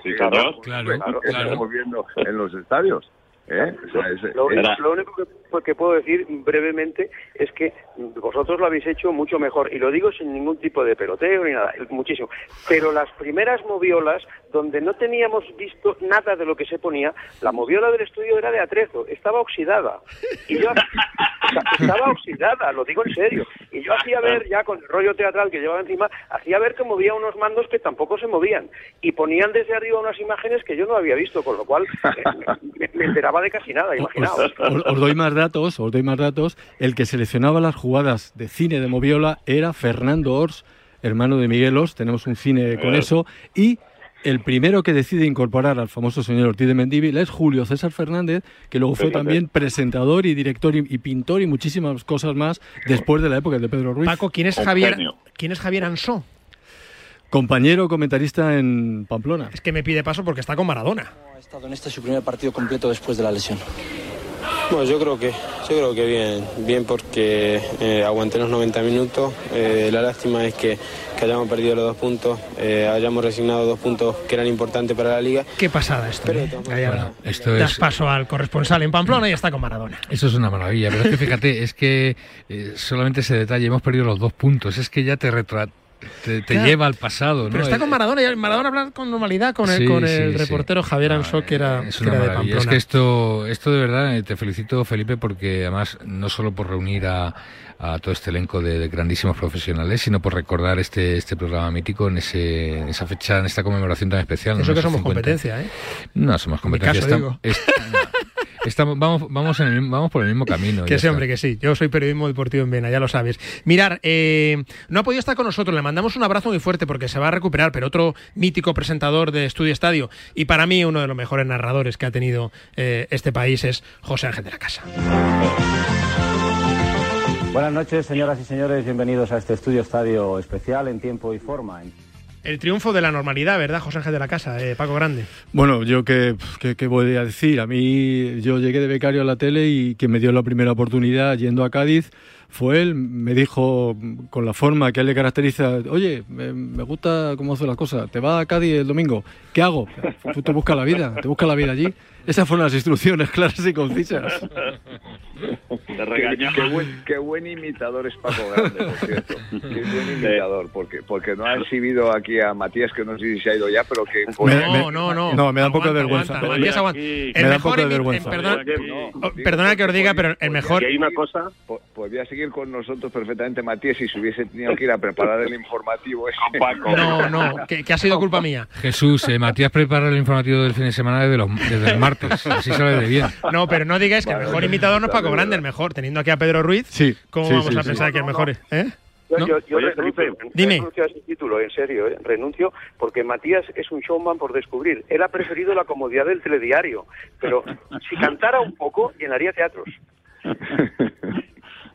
Sí, claro, claro, claro, estamos viendo en los estadios. ¿Eh? lo, único que, puedo decir brevemente es que vosotros lo habéis hecho mucho mejor y lo digo sin ningún tipo de peloteo ni nada, muchísimo. Pero las primeras moviolas, donde no teníamos visto nada de lo que se ponía, la moviola del estudio era de atrezo, estaba oxidada. Y yo estaba oxidada, lo digo en serio. Y yo hacía ver, ya con el rollo teatral que llevaba encima, hacía ver que movía unos mandos que tampoco se movían. Y ponían desde arriba unas imágenes que yo no había visto, con lo cual eh, me, enteraba de casi nada, imaginaos. Os, doy más datos, os doy más datos. El que seleccionaba las jugadas de cine de Moviola era Fernando Ors, hermano de Miguelos, tenemos un cine con eso, y el primero que decide incorporar al famoso señor Ortiz de Mendívil es Julio César Fernández, que luego fue también presentador y director y, pintor y muchísimas cosas más después de la época de Pedro Ruiz. Paco, ¿quién es Javier, ¿quién es Javier Ansó? Compañero comentarista en Pamplona. Es que me pide paso porque está con Maradona. Ha estado en este su primer partido completo después de la lesión. Bueno, yo creo que, yo creo que bien, bien porque eh, aguanté los 90 minutos. Eh, la lástima es que, hayamos perdido los dos puntos, eh, hayamos resignado dos puntos que eran importantes para la liga. Qué pasada esto. ¿eh? esto das paso al corresponsal en Pamplona y está con Maradona. Eso es una maravilla, pero es que fíjate, es que solamente ese detalle, hemos perdido los dos puntos, es que ya te retrata te, lleva al pasado. Pero está con Maradona y Maradona habla con normalidad con el, con el reportero Javier Ansó, que era, es, de es que esto, esto de verdad, eh, te felicito Felipe, porque además no solo por reunir a, a todo este elenco de, grandísimos profesionales, sino por recordar este, este programa mítico en, ese, en esa fecha, en esta conmemoración tan especial. Eso que somos competencia, ¿eh? No somos competencia. estamos, vamos, vamos, en el, vamos por el mismo camino. Que sí, hombre, que sí. Yo soy periodismo deportivo en Vena, ya lo sabes. Mirar, eh, no ha podido estar con nosotros, le mandamos un abrazo muy fuerte porque se va a recuperar, pero otro mítico presentador de Estudio Estadio y para mí uno de los mejores narradores que ha tenido eh, este país es José Ángel de la Casa. Buenas noches, señoras y señores. Bienvenidos a este estudio estadio especial en tiempo y forma. El triunfo de la normalidad, ¿verdad, José Ángel de la Casa, eh, Paco Grande? Bueno, yo qué, qué, voy a decir. A mí, yo llegué de becario a la tele y que me dio la primera oportunidad yendo a Cádiz fue él, me dijo con la forma que a él le caracteriza, oye, me, gusta cómo hace las cosas, te va a Cádiz el domingo, ¿qué hago? Tú te buscas la vida, te buscas la vida allí. Esas fueron las instrucciones claras y concisas. Te regañamos. Qué, buen, imitador es Paco Grande, por cierto. Qué buen imitador, porque, porque no ha exhibido aquí a Matías, que no sé si se ha ido ya, pero que... no, no, no. No, me da un poco de vergüenza. Matías, aguanta. El me da un poco de vergüenza. Perdona, perdona que os diga, pero el mejor... hay una cosa... Podría seguir con nosotros perfectamente Matías si se hubiese tenido que ir a preparar el informativo ese. No, no, que, ha sido culpa mía. Jesús, eh, Matías prepara el informativo del fin de semana desde, los, desde el martes, así sale de bien. No, pero no digáis que el mejor imitador no es Paco Grande, el mejor. Teniendo aquí a Pedro Ruiz, sí, ¿cómo vamos a pensar que el mejor es? ¿eh? Yo, yo, renuncio, a ese título, en serio, ¿eh? renuncio porque Matías es un showman por descubrir. Él ha preferido la comodidad del telediario, pero si cantara un poco, llenaría teatros.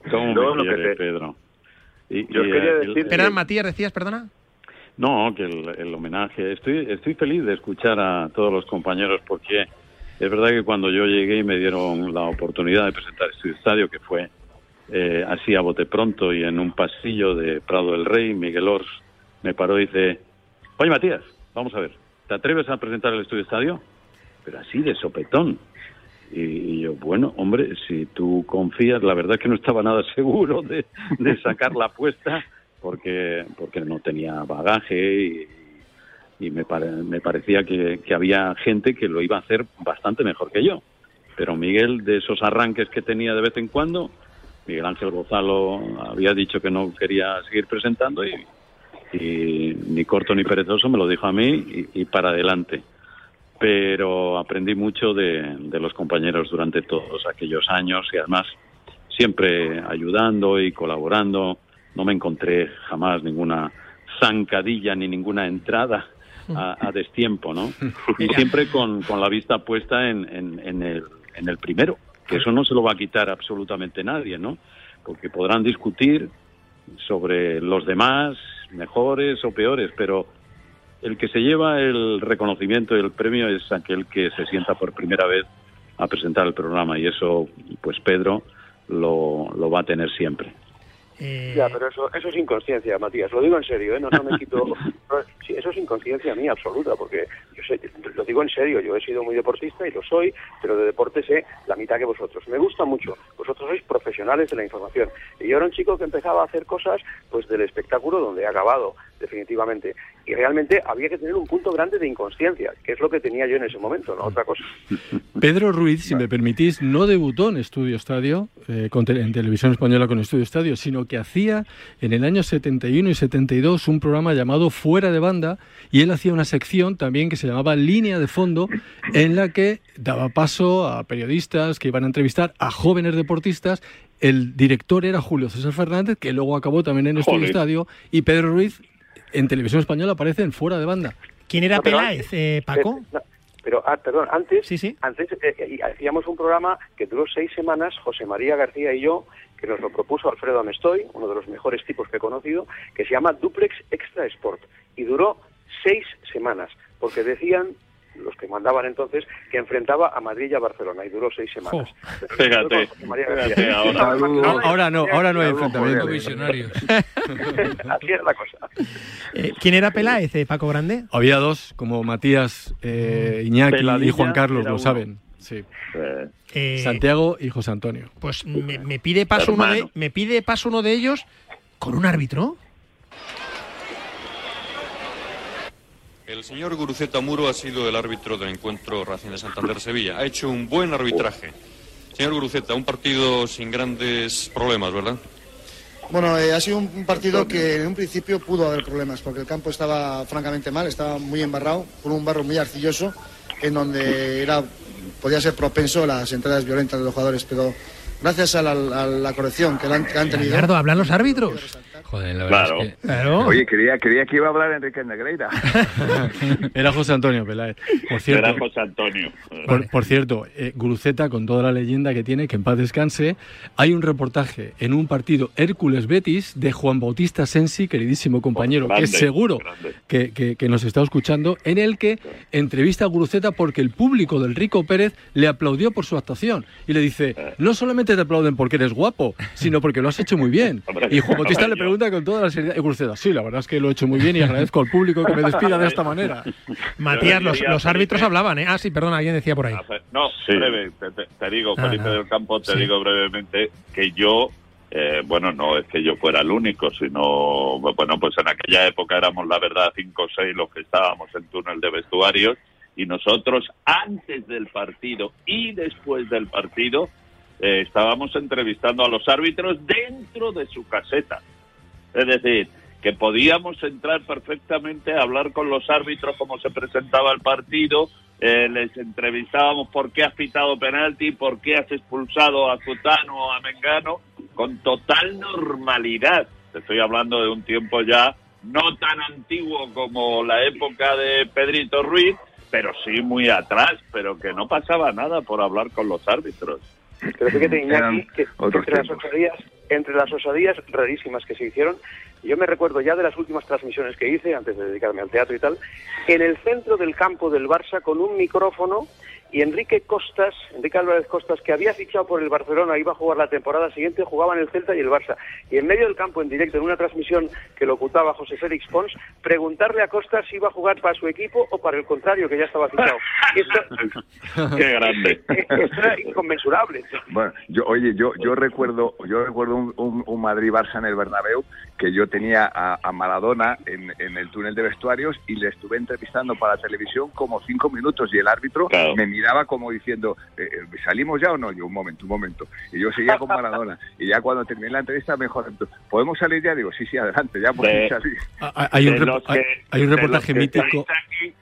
¿Cómo lo que Pedro? Y, yo quería decir... Matías, decías, perdona. No, que el, homenaje... Estoy, estoy feliz de escuchar a todos los compañeros porque es verdad que cuando yo llegué y me dieron la oportunidad de presentar este estadio, que fue eh, así a bote pronto y en un pasillo de Prado del Rey, Miguel Ors me paró y dice, oye Matías, vamos a ver, ¿te atreves a presentar el estudio estadio? Pero así de sopetón. Y, yo, bueno, hombre, si tú confías, la verdad que no estaba nada seguro de, sacar la apuesta porque, porque no tenía bagaje y, me, me parecía que, que había gente que lo iba a hacer bastante mejor que yo. Pero Miguel, de esos arranques que tenía de vez en cuando, Miguel Ángel Gonzalo había dicho que no quería seguir presentando y, ni corto ni perezoso me lo dijo a mí y para adelante pero aprendí mucho de, los compañeros durante todos aquellos años y además siempre ayudando y colaborando. No me encontré jamás ninguna zancadilla ni ninguna entrada a, destiempo, ¿no? Y siempre con, la vista puesta en, en, el, en el primero, que eso no se lo va a quitar absolutamente nadie, ¿no? Porque podrán discutir sobre los demás, mejores o peores, pero el que se lleva el reconocimiento y el premio es aquel que se sienta por primera vez a presentar el programa y eso, pues Pedro lo, lo va a tener siempre. Eh, ya, pero eso, eso es inconsciencia, Matías. Lo digo en serio, ¿eh? no, no me quito. sí, eso es inconsciencia mía absoluta, porque yo sé, lo digo en serio. Yo he sido muy deportista y lo soy, pero de deporte sé la mitad que vosotros. Me gusta mucho. Vosotros sois profesionales de la información. Y yo era un chico que empezaba a hacer cosas pues del espectáculo donde he acabado, definitivamente. Y realmente había que tener un punto grande de inconsciencia, que es lo que tenía yo en ese momento, no otra cosa. Pedro Ruiz, si me permitís, no debutó en Estudio Estadio, eh, en televisión española con Estudio Estadio, sino que hacía en el año 71 y 72 un programa llamado Fuera de Banda y él hacía una sección también que se llamaba Línea de Fondo, en la que daba paso a periodistas que iban a entrevistar a jóvenes deportistas. El director era Julio César Fernández, que luego acabó también en Estudio Estadio, y Pedro Ruiz en televisión española aparecen fuera de banda. ¿Quién era Peláez, eh, Paco? pero, ah, perdón, antes, antes eh, eh, hacíamos un programa que duró seis semanas, José María García y yo, que nos lo propuso Alfredo Amestoy, uno de los mejores tipos que he conocido, que se llama Duplex Extra Sport. Y duró seis semanas, porque decían los que mandaban entonces, que enfrentaba a Madrid y a Barcelona y duró seis semanas. Fíjate, ahora. no, ahora no hay enfrentamiento. visionarios. Así es la cosa. Eh, ¿Quién era Peláez, eh, Paco Grande? Había dos, como Matías, eh, Iñaki y Juan Carlos, lo saben. Sí. Santiago y José Antonio. Pues me, me pide paso uno de, me pide paso uno de ellos con un árbitro. El señor Guruceta Muro ha sido el árbitro del encuentro Racing de Santander-Sevilla. Ha hecho un buen arbitraje. Señor Guruceta, un partido sin grandes problemas, ¿verdad? Bueno, eh, ha sido un partido que en un principio pudo haber problemas, porque el campo estaba francamente mal, estaba muy embarrado, con un barro muy arcilloso, en donde era podía ser propenso a las entradas violentas de los jugadores, pero gracias a la, corrección que, han, que han tenido. Ricardo, ¿hablan los árbitros? Joder, la Claro. verdad es que... Claro. Oye, creía, creía que iba a hablar Enrique Negreira. Era José Antonio Peláez. Por cierto, Era José Antonio. Por, por cierto, eh, Guruceta, con toda la leyenda que tiene, que en paz descanse, hay un reportaje en un partido Hércules-Betis de Juan Bautista Sensi, queridísimo compañero, grande, que seguro que, que- que nos está escuchando, en el que entrevista a Guruceta porque el público del Rico Pérez le aplaudió por su actuación. Y le dice, no solamente te aplauden porque eres guapo, sino porque lo has hecho muy bien. Y Juan Bautista le hombre, pregunta con toda la seriedad, y Guruceta, sí, la verdad es que lo he hecho muy bien y agradezco al público que me despida de esta manera. Matías, los, árbitros hablaban, ¿eh? Ah, sí, perdón, alguien decía por ahí. No, breve, te, digo, Ah, Felipe del Campo, te Sí. digo brevemente que yo, eh, bueno, no es que yo fuera el único, sino, bueno, pues en aquella época éramos, la verdad, cinco o seis los que estábamos en túnel de vestuarios y nosotros, antes del partido y después del partido, eh, estábamos entrevistando a los árbitros dentro de su caseta. Es decir, que podíamos entrar perfectamente a hablar con los árbitros cómo se presentaba el partido, eh, les entrevistábamos por qué has pitado penalti, por qué has expulsado a Zutano o a Mengano, con total normalidad. Te estoy hablando de un tiempo ya no tan antiguo como la época de Pedrito Ruiz, pero sí muy atrás, pero que no pasaba nada por hablar con los árbitros. Pero fíjate, Iñaki, Eran que entre las osadías rarísimas que se hicieron, yo me recuerdo ya de las últimas transmisiones que hice, antes de dedicarme al teatro y tal, en el centro del campo del Barça con un micrófono y Enrique Costas, Enrique Álvarez Costas, que había fichado por el Barcelona, iba a jugar la temporada siguiente, jugaban el Celta y el Barça. Y en medio del campo, en directo, en una transmisión que lo ocultaba José Félix Pons, preguntarle a Costas si iba a jugar para su equipo o para el contrario, que ya estaba fichado. Esto, Qué grande. esto era inconmensurable. Bueno, yo, oye, yo, yo recuerdo, yo recuerdo un, un, un Madrid-Barça en el Bernabéu que yo tenía a, a Maradona en, en el túnel de vestuarios y le estuve entrevistando para la televisión como cinco minutos y el árbitro me miraba como diciendo, eh, eh, ¿salimos ya o no? Yo, un momento, un momento. Y yo seguía con Maradona. Y ya cuando terminé la entrevista me dijo, ¿podemos salir ya? Digo, sí, sí, adelante, ya podemos De- salir. Ah, Hay un, repo- que- hay, hay un reportaje mítico.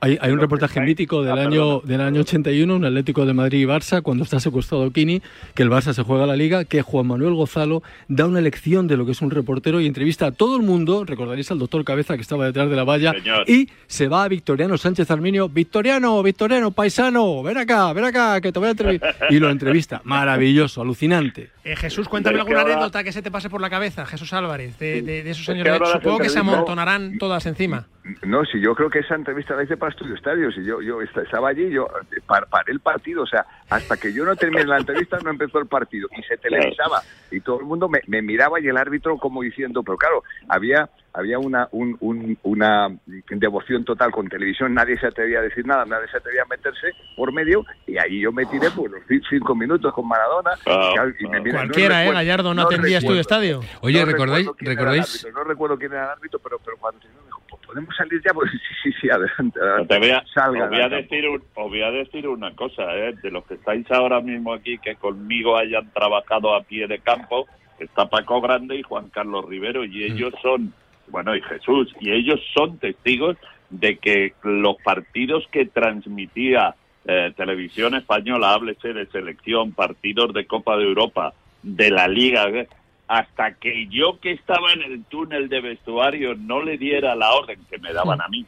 Hay, hay un reportaje mítico del año del año 81, un Atlético de Madrid y Barça, cuando está secuestrado Kini, que el Barça se juega la liga, que Juan Manuel Gozalo da una lección de lo que es un reportero y entrevista a todo el mundo, recordaréis al doctor Cabeza que estaba detrás de la valla, Señor. y se va a Victoriano Sánchez Arminio, Victoriano, Victoriano, paisano, ven acá, ven acá, que te voy a entrevistar. Y lo entrevista, maravilloso, alucinante. Eh, Jesús, cuéntame alguna ahora- anécdota que se te pase por la cabeza, Jesús Álvarez, de, de- de esos que las Supongo que se amontonarán todas encima. No, si yo creo que esa entrevista la hice para Estudio Estadios y yo, yo est- estaba allí, yo eh, par- paré el partido, o sea, hasta que yo no terminé la entrevista no empezó el partido y se televisaba y todo el mundo me, me miraba y el árbitro como diciendo, pero claro, había había una un- un- una devoción total con televisión, nadie se atrevía a decir nada, nadie se atrevía a meterse por medio y ahí yo me tiré por los ci- cinco minutos con Maradona y me mira, no Cualquiera, ¿eh? Gallardo no atendía recuerdo- Estudio Estadio. Oye, no ¿recordáis- árbitro, no recuerdo quién era el árbitro, pero, pero cuando terminó me dijo, "¿Po- ¿podemos salir ya? Pues sí, sí, sí, adelante. adelante. Te voy a, Salgan os, voy a decir un- os voy a decir una cosa, ¿eh? de los que estáis ahora mismo aquí, que conmigo hayan trabajado a pie de campo, está Paco Grande y Juan Carlos Rivero, y ellos son, bueno, y Jesús, y ellos son testigos de que los partidos que transmitía eh, Televisión Española, háblese de selección, partidos de Copa de Europa, de la Liga, hasta que yo que estaba en el túnel de vestuario no le diera la orden que me daban a mí,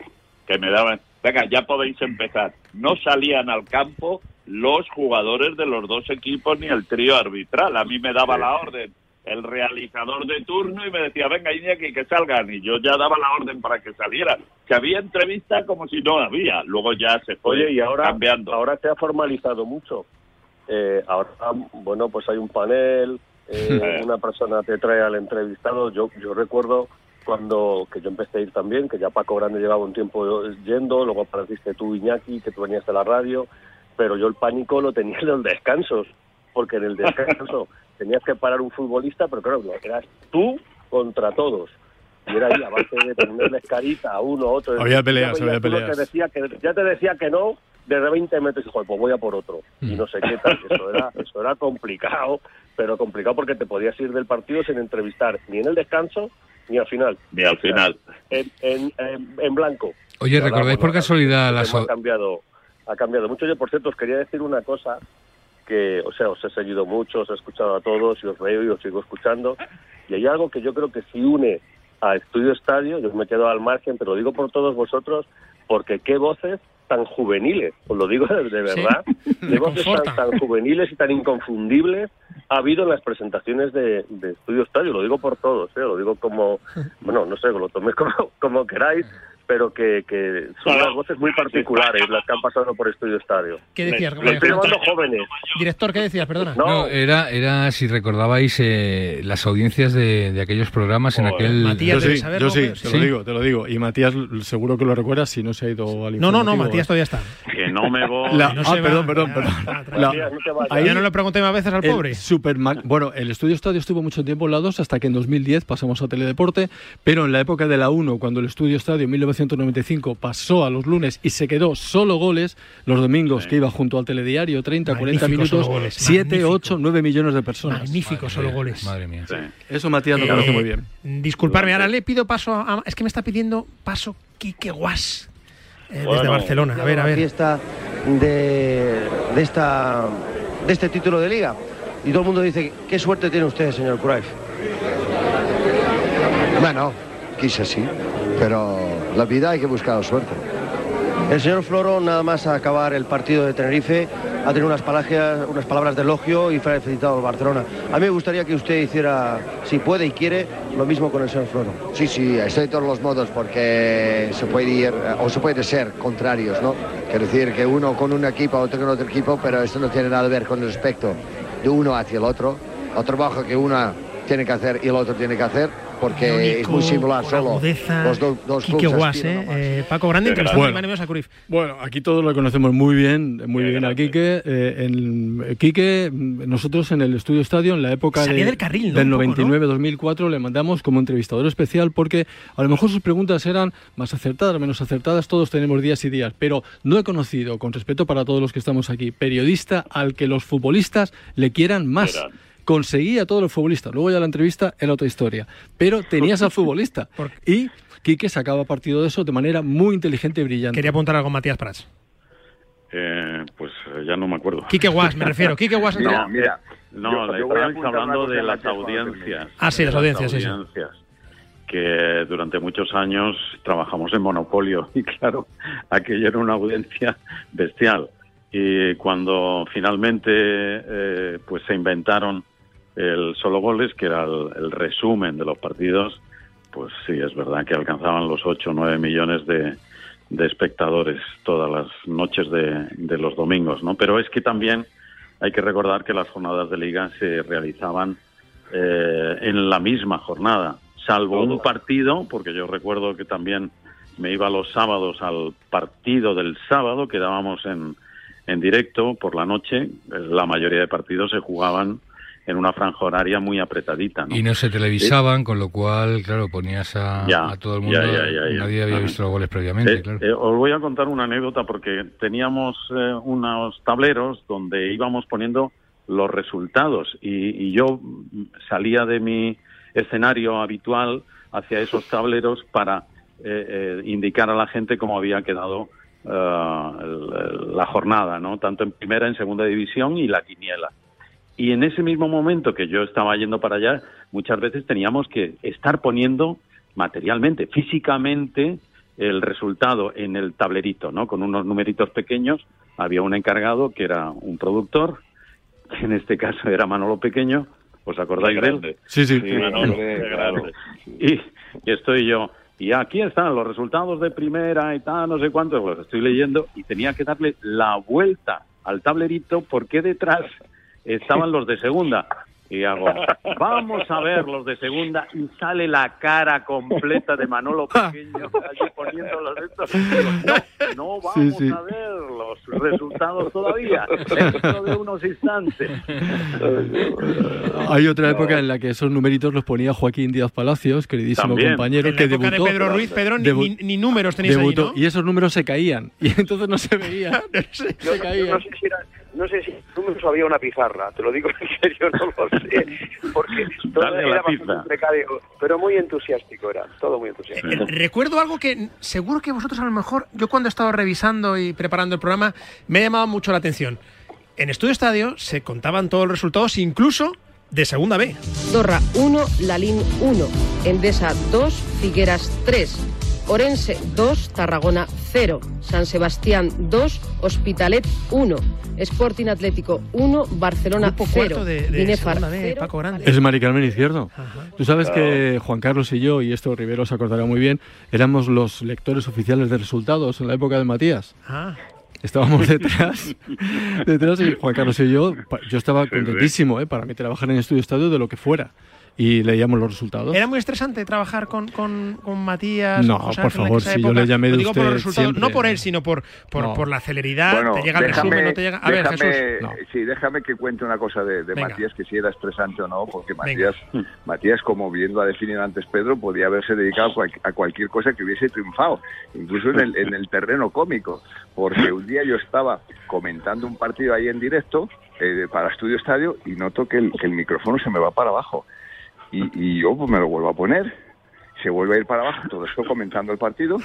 que me daban, venga, ya podéis empezar. No salían al campo los jugadores de los dos equipos ni el trío arbitral. A mí me daba la orden el realizador de turno y me decía, venga Iñaki, que salgan. Y yo ya daba la orden para que salieran. Que había entrevista como si no había. Luego ya se fue Oye, y ahora, cambiando. ahora se ha formalizado mucho. Eh, ahora, bueno, pues hay un panel, eh, una persona te trae al entrevistado. Yo, yo recuerdo cuando que yo empecé a ir también, que ya Paco Grande llevaba un tiempo yendo, luego apareciste tú, Iñaki, que tú venías de la radio, pero yo el pánico lo tenía en los descansos, porque en el descanso tenías que parar un futbolista, pero claro, eras tú contra todos. Y era ahí a base de ponerles carita a uno a otro. Había peleas, había que peleas. decía que, ya te decía que no, desde 20 metros, y joder, pues voy a por otro. Y no sé qué tal. Eso era, eso era complicado, pero complicado porque te podías ir del partido sin entrevistar ni en el descanso ni al final. Ni al final. En, en, en, en blanco. Oye, ¿recordáis por casualidad la so- cambiado ha cambiado mucho. Yo, por cierto, os quería decir una cosa que, o sea, os he seguido mucho, os he escuchado a todos y os veo y os sigo escuchando. Y hay algo que yo creo que sí une a Estudio Estadio, yo me quedo al margen, pero lo digo por todos vosotros, porque qué voces tan juveniles, os lo digo de, verdad, qué voces tan, tan, juveniles y tan inconfundibles ha habido en las presentaciones de, de Estudio Estadio, lo digo por todos, ¿eh? lo digo como, bueno, no sé, lo toméis como, como queráis, pero que, que son unas voces muy particulares las que han pasado por Estudio Estadio. ¿Qué decías? estoy llamando jóvenes. Director, ¿qué decías? Perdona. No, era, era, si recordabais, eh, las audiencias de, de, aquellos programas en aquel... Matías, yo sí, yo sí, te lo digo, te lo digo. Y Matías seguro que lo recuerdas si no se ha ido al No, no, no, Matías todavía está. Que no me voy. La, no ah, perdón, perdón, perdón. La, ahí ya no le pregunté más veces al pobre. Super, bueno, el Estudio Estadio estuvo mucho tiempo en la 2 hasta que en 2010 pasamos a Teledeporte, pero en la época de la 1, cuando el Estudio Estadio en 1995 pasó a los lunes y se quedó solo goles, los domingos que iba junto al telediario, 30, 40 minutos, 7, 8, 9 millones de personas. Magnífico solo goles. Madre mía. Eso Matías lo eh, conoce muy bien. Disculparme, ahora le pido paso a... Es que me está pidiendo paso Quique Guas. Eh, desde Barcelona. A ver, a ver. fiesta de, de, esta, de este título de liga. Y todo el mundo dice, qué suerte tiene usted, señor Cruyff. Bueno, quise sí, pero la vida hay que buscar suerte. El señor Floro, nada más a acabar el partido de Tenerife, ha tenido unas, palabras, unas palabras de elogio y felicitado al Barcelona. A mí me gustaría que usted hiciera, si puede y quiere, lo mismo con el señor Floro. Sí, sí, estoy de todos los modos porque se puede ir, o se puede ser contrarios, ¿no? Quiero decir que uno con un equipo, otro con otro equipo, pero esto no tiene nada que ver con el respecto de uno hacia el otro. El trabajo que uno tiene que hacer y el otro tiene que hacer porque es muy singular solo. los do, dos Quique Guas, eh, eh, Paco Grande, que bueno, a Cruyff. Bueno, aquí todos lo conocemos muy bien, muy bien a Quique. Eh, en, Quique, nosotros en el Estudio Estadio, en la época de, del, carril, del 99-2004, le mandamos como entrevistador especial porque a lo mejor sus preguntas eran más acertadas, menos acertadas, todos tenemos días y días, pero no he conocido, con respeto para todos los que estamos aquí, periodista al que los futbolistas le quieran más conseguía a todos los futbolistas. Luego ya la entrevista era otra historia. Pero tenías al futbolista. Y Quique sacaba partido de eso de manera muy inteligente y brillante. Quería apuntar algo Matías Prats. Eh, pues eh, ya no me acuerdo. Quique Guas, me refiero. Quique Guas. No, mira, no, estábamos hablando de las audiencias. Ah, sí, las audiencias, sí, Que durante muchos años trabajamos en monopolio y claro, aquello era una audiencia bestial. Y cuando finalmente eh, pues se inventaron el solo goles, que era el, resumen de los partidos, pues sí, es verdad que alcanzaban los 8 o 9 millones de, espectadores todas las noches de, los domingos, ¿no? Pero es que también hay que recordar que las jornadas de liga se realizaban eh, en la misma jornada, salvo un partido, porque yo recuerdo que también me iba los sábados al partido del sábado, quedábamos en, en directo por la noche, la mayoría de partidos se jugaban en una franja horaria muy apretadita. Y no se televisaban, con lo cual, claro, ponías a, todo el mundo. nadie había visto los goles previamente. Eh, eh, os voy a contar una anécdota porque teníamos eh, unos tableros donde íbamos poniendo los resultados y, yo salía de mi escenario habitual hacia esos tableros para indicar a la gente cómo había quedado la jornada, ¿no? Tanto en primera, en segunda división y la quiniela. Y en ese mismo momento que yo estaba yendo para allá, muchas veces teníamos que estar poniendo materialmente, físicamente, el resultado en el tablerito, ¿no? Con unos numeritos pequeños. Había un encargado que era un productor, que en este caso era Manolo Pequeño. ¿Os acordáis de él? Sí, sí. Manolo, grande. Y, y estoy yo. Y aquí están los resultados de primera y tal, no sé cuántos, los estoy leyendo y tenía que darle la vuelta al tablerito porque detrás estaban los de segunda. Y hago, vamos a ver los de segunda y sale la cara completa de Manolo Pequeño allí poniendo los estos. No, no vamos a ver los resultados todavía, dentro de unos instantes. Hay otra época en la que esos numeritos los ponía Joaquín Díaz Palacios, queridísimo compañero, que debutó. de Pedro Ruiz, Pedro, ni, ni, números tenéis debutó, ahí, Y esos números se caían, y entonces no se veían. se, caían no sé si números había una pizarra, te lo digo en serio, no lo sé, porque todo era bastante precario, pero muy entusiástico era, todo muy entusiástico. Eh, recuerdo algo que seguro que vosotros a lo mejor, yo cuando he estado revisando y preparando el programa, me ha llamado mucho la atención. En Estudio Estadio se contaban todos los resultados, incluso de Segunda B. Dorra 1, Lalín 1, Endesa 2, Figueras 3. Orense 2, Tarragona 0, San Sebastián 2, Hospitalet 1, Sporting Atlético 1, Barcelona 0, Binefar 0. Es Mari Carmen Izquierdo. Tú sabes que Juan Carlos y yo, y esto Rivero se acordará muy bien, éramos los lectores oficiales de resultados en la época de Matías. Ah. Estábamos detrás, detrás y Juan Carlos y yo, yo estaba contentísimo ¿eh? para mí trabajar en Estudio Estadio de lo que fuera y leíamos los resultados. ¿Era muy estresante trabajar con, con, con Matías? No, por favor, si yo le llamé de usted por resultados, No por él, sino por, por, la celeridad. ¿Te llega el resumen? ¿No te llega? A ver, Jesús. Sí, déjame que cuente una cosa de, de Matías, que si era estresante o no, porque Matías, Matías, como bien lo ha definido antes Pedro, podía haberse dedicado a cualquier cosa que hubiese triunfado, incluso en el, en el terreno cómico, porque un día yo estaba comentando un partido ahí en directo eh, para Estudio Estadio y noto que el, que el micrófono se me va para abajo y, yo pues me lo vuelvo a poner, se vuelve a ir para abajo, todo esto comentando el partido,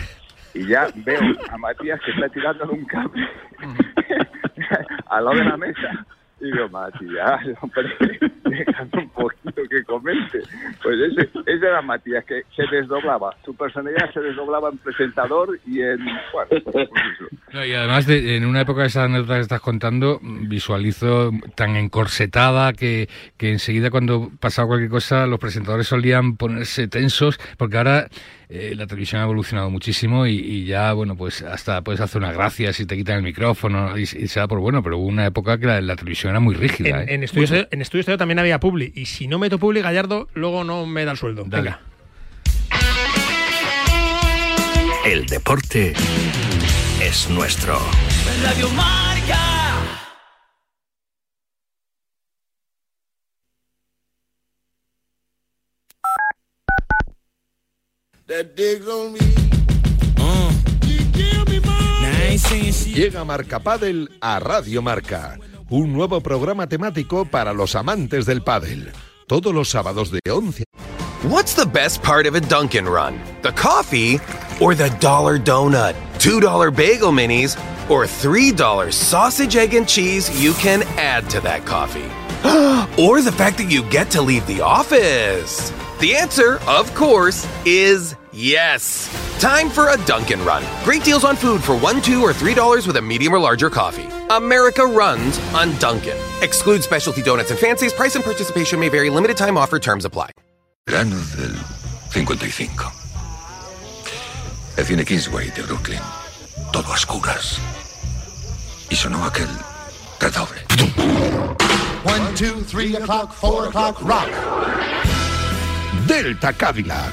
y ya veo a Matías que está tirando un cable al lado de la mesa y hombre, dejando un poquito que comente. Pues ese, ese era Matías, que se desdoblaba. Su personalidad se desdoblaba en presentador y en... Bueno, pues y además, de, en una época de esa anécdota que estás contando, visualizo tan encorsetada que, que enseguida cuando pasaba cualquier cosa los presentadores solían ponerse tensos, porque ahora eh, la televisión ha evolucionado muchísimo y, ya, bueno, pues hasta puedes hacer una gracia si te quitan el micrófono y, se da por bueno, pero hubo una época que la, televisión era muy rígida. En, ¿eh? en, estudio, en estudio también había Publi y si no meto Publi, Gallardo luego no me da el sueldo. Venga. El deporte es nuestro. Radio Marca. Llega Marca Padel a Radio Marca, un nuevo programa temático para los amantes del pádel. Todos los sábados de 11. What's the best part of a Dunkin' Run? The coffee or the dollar donut? $2 bagel minis or $3 sausage, egg, and cheese you can add to that coffee? or the fact that you get to leave the office? The answer, of course, is yes. Time for a Dunkin' Run. Great deals on food for one, two, or three dollars with a medium or larger coffee. America runs on Dunkin'. Exclude specialty donuts and fancies. Price and participation may vary. Limited time offer. Terms apply. Verano del 55. El cine Kingsway de Brooklyn. Todo a oscuras. Y sonó aquel redoble. One, two, three o'clock, four o'clock, rock. Delta Cadillac.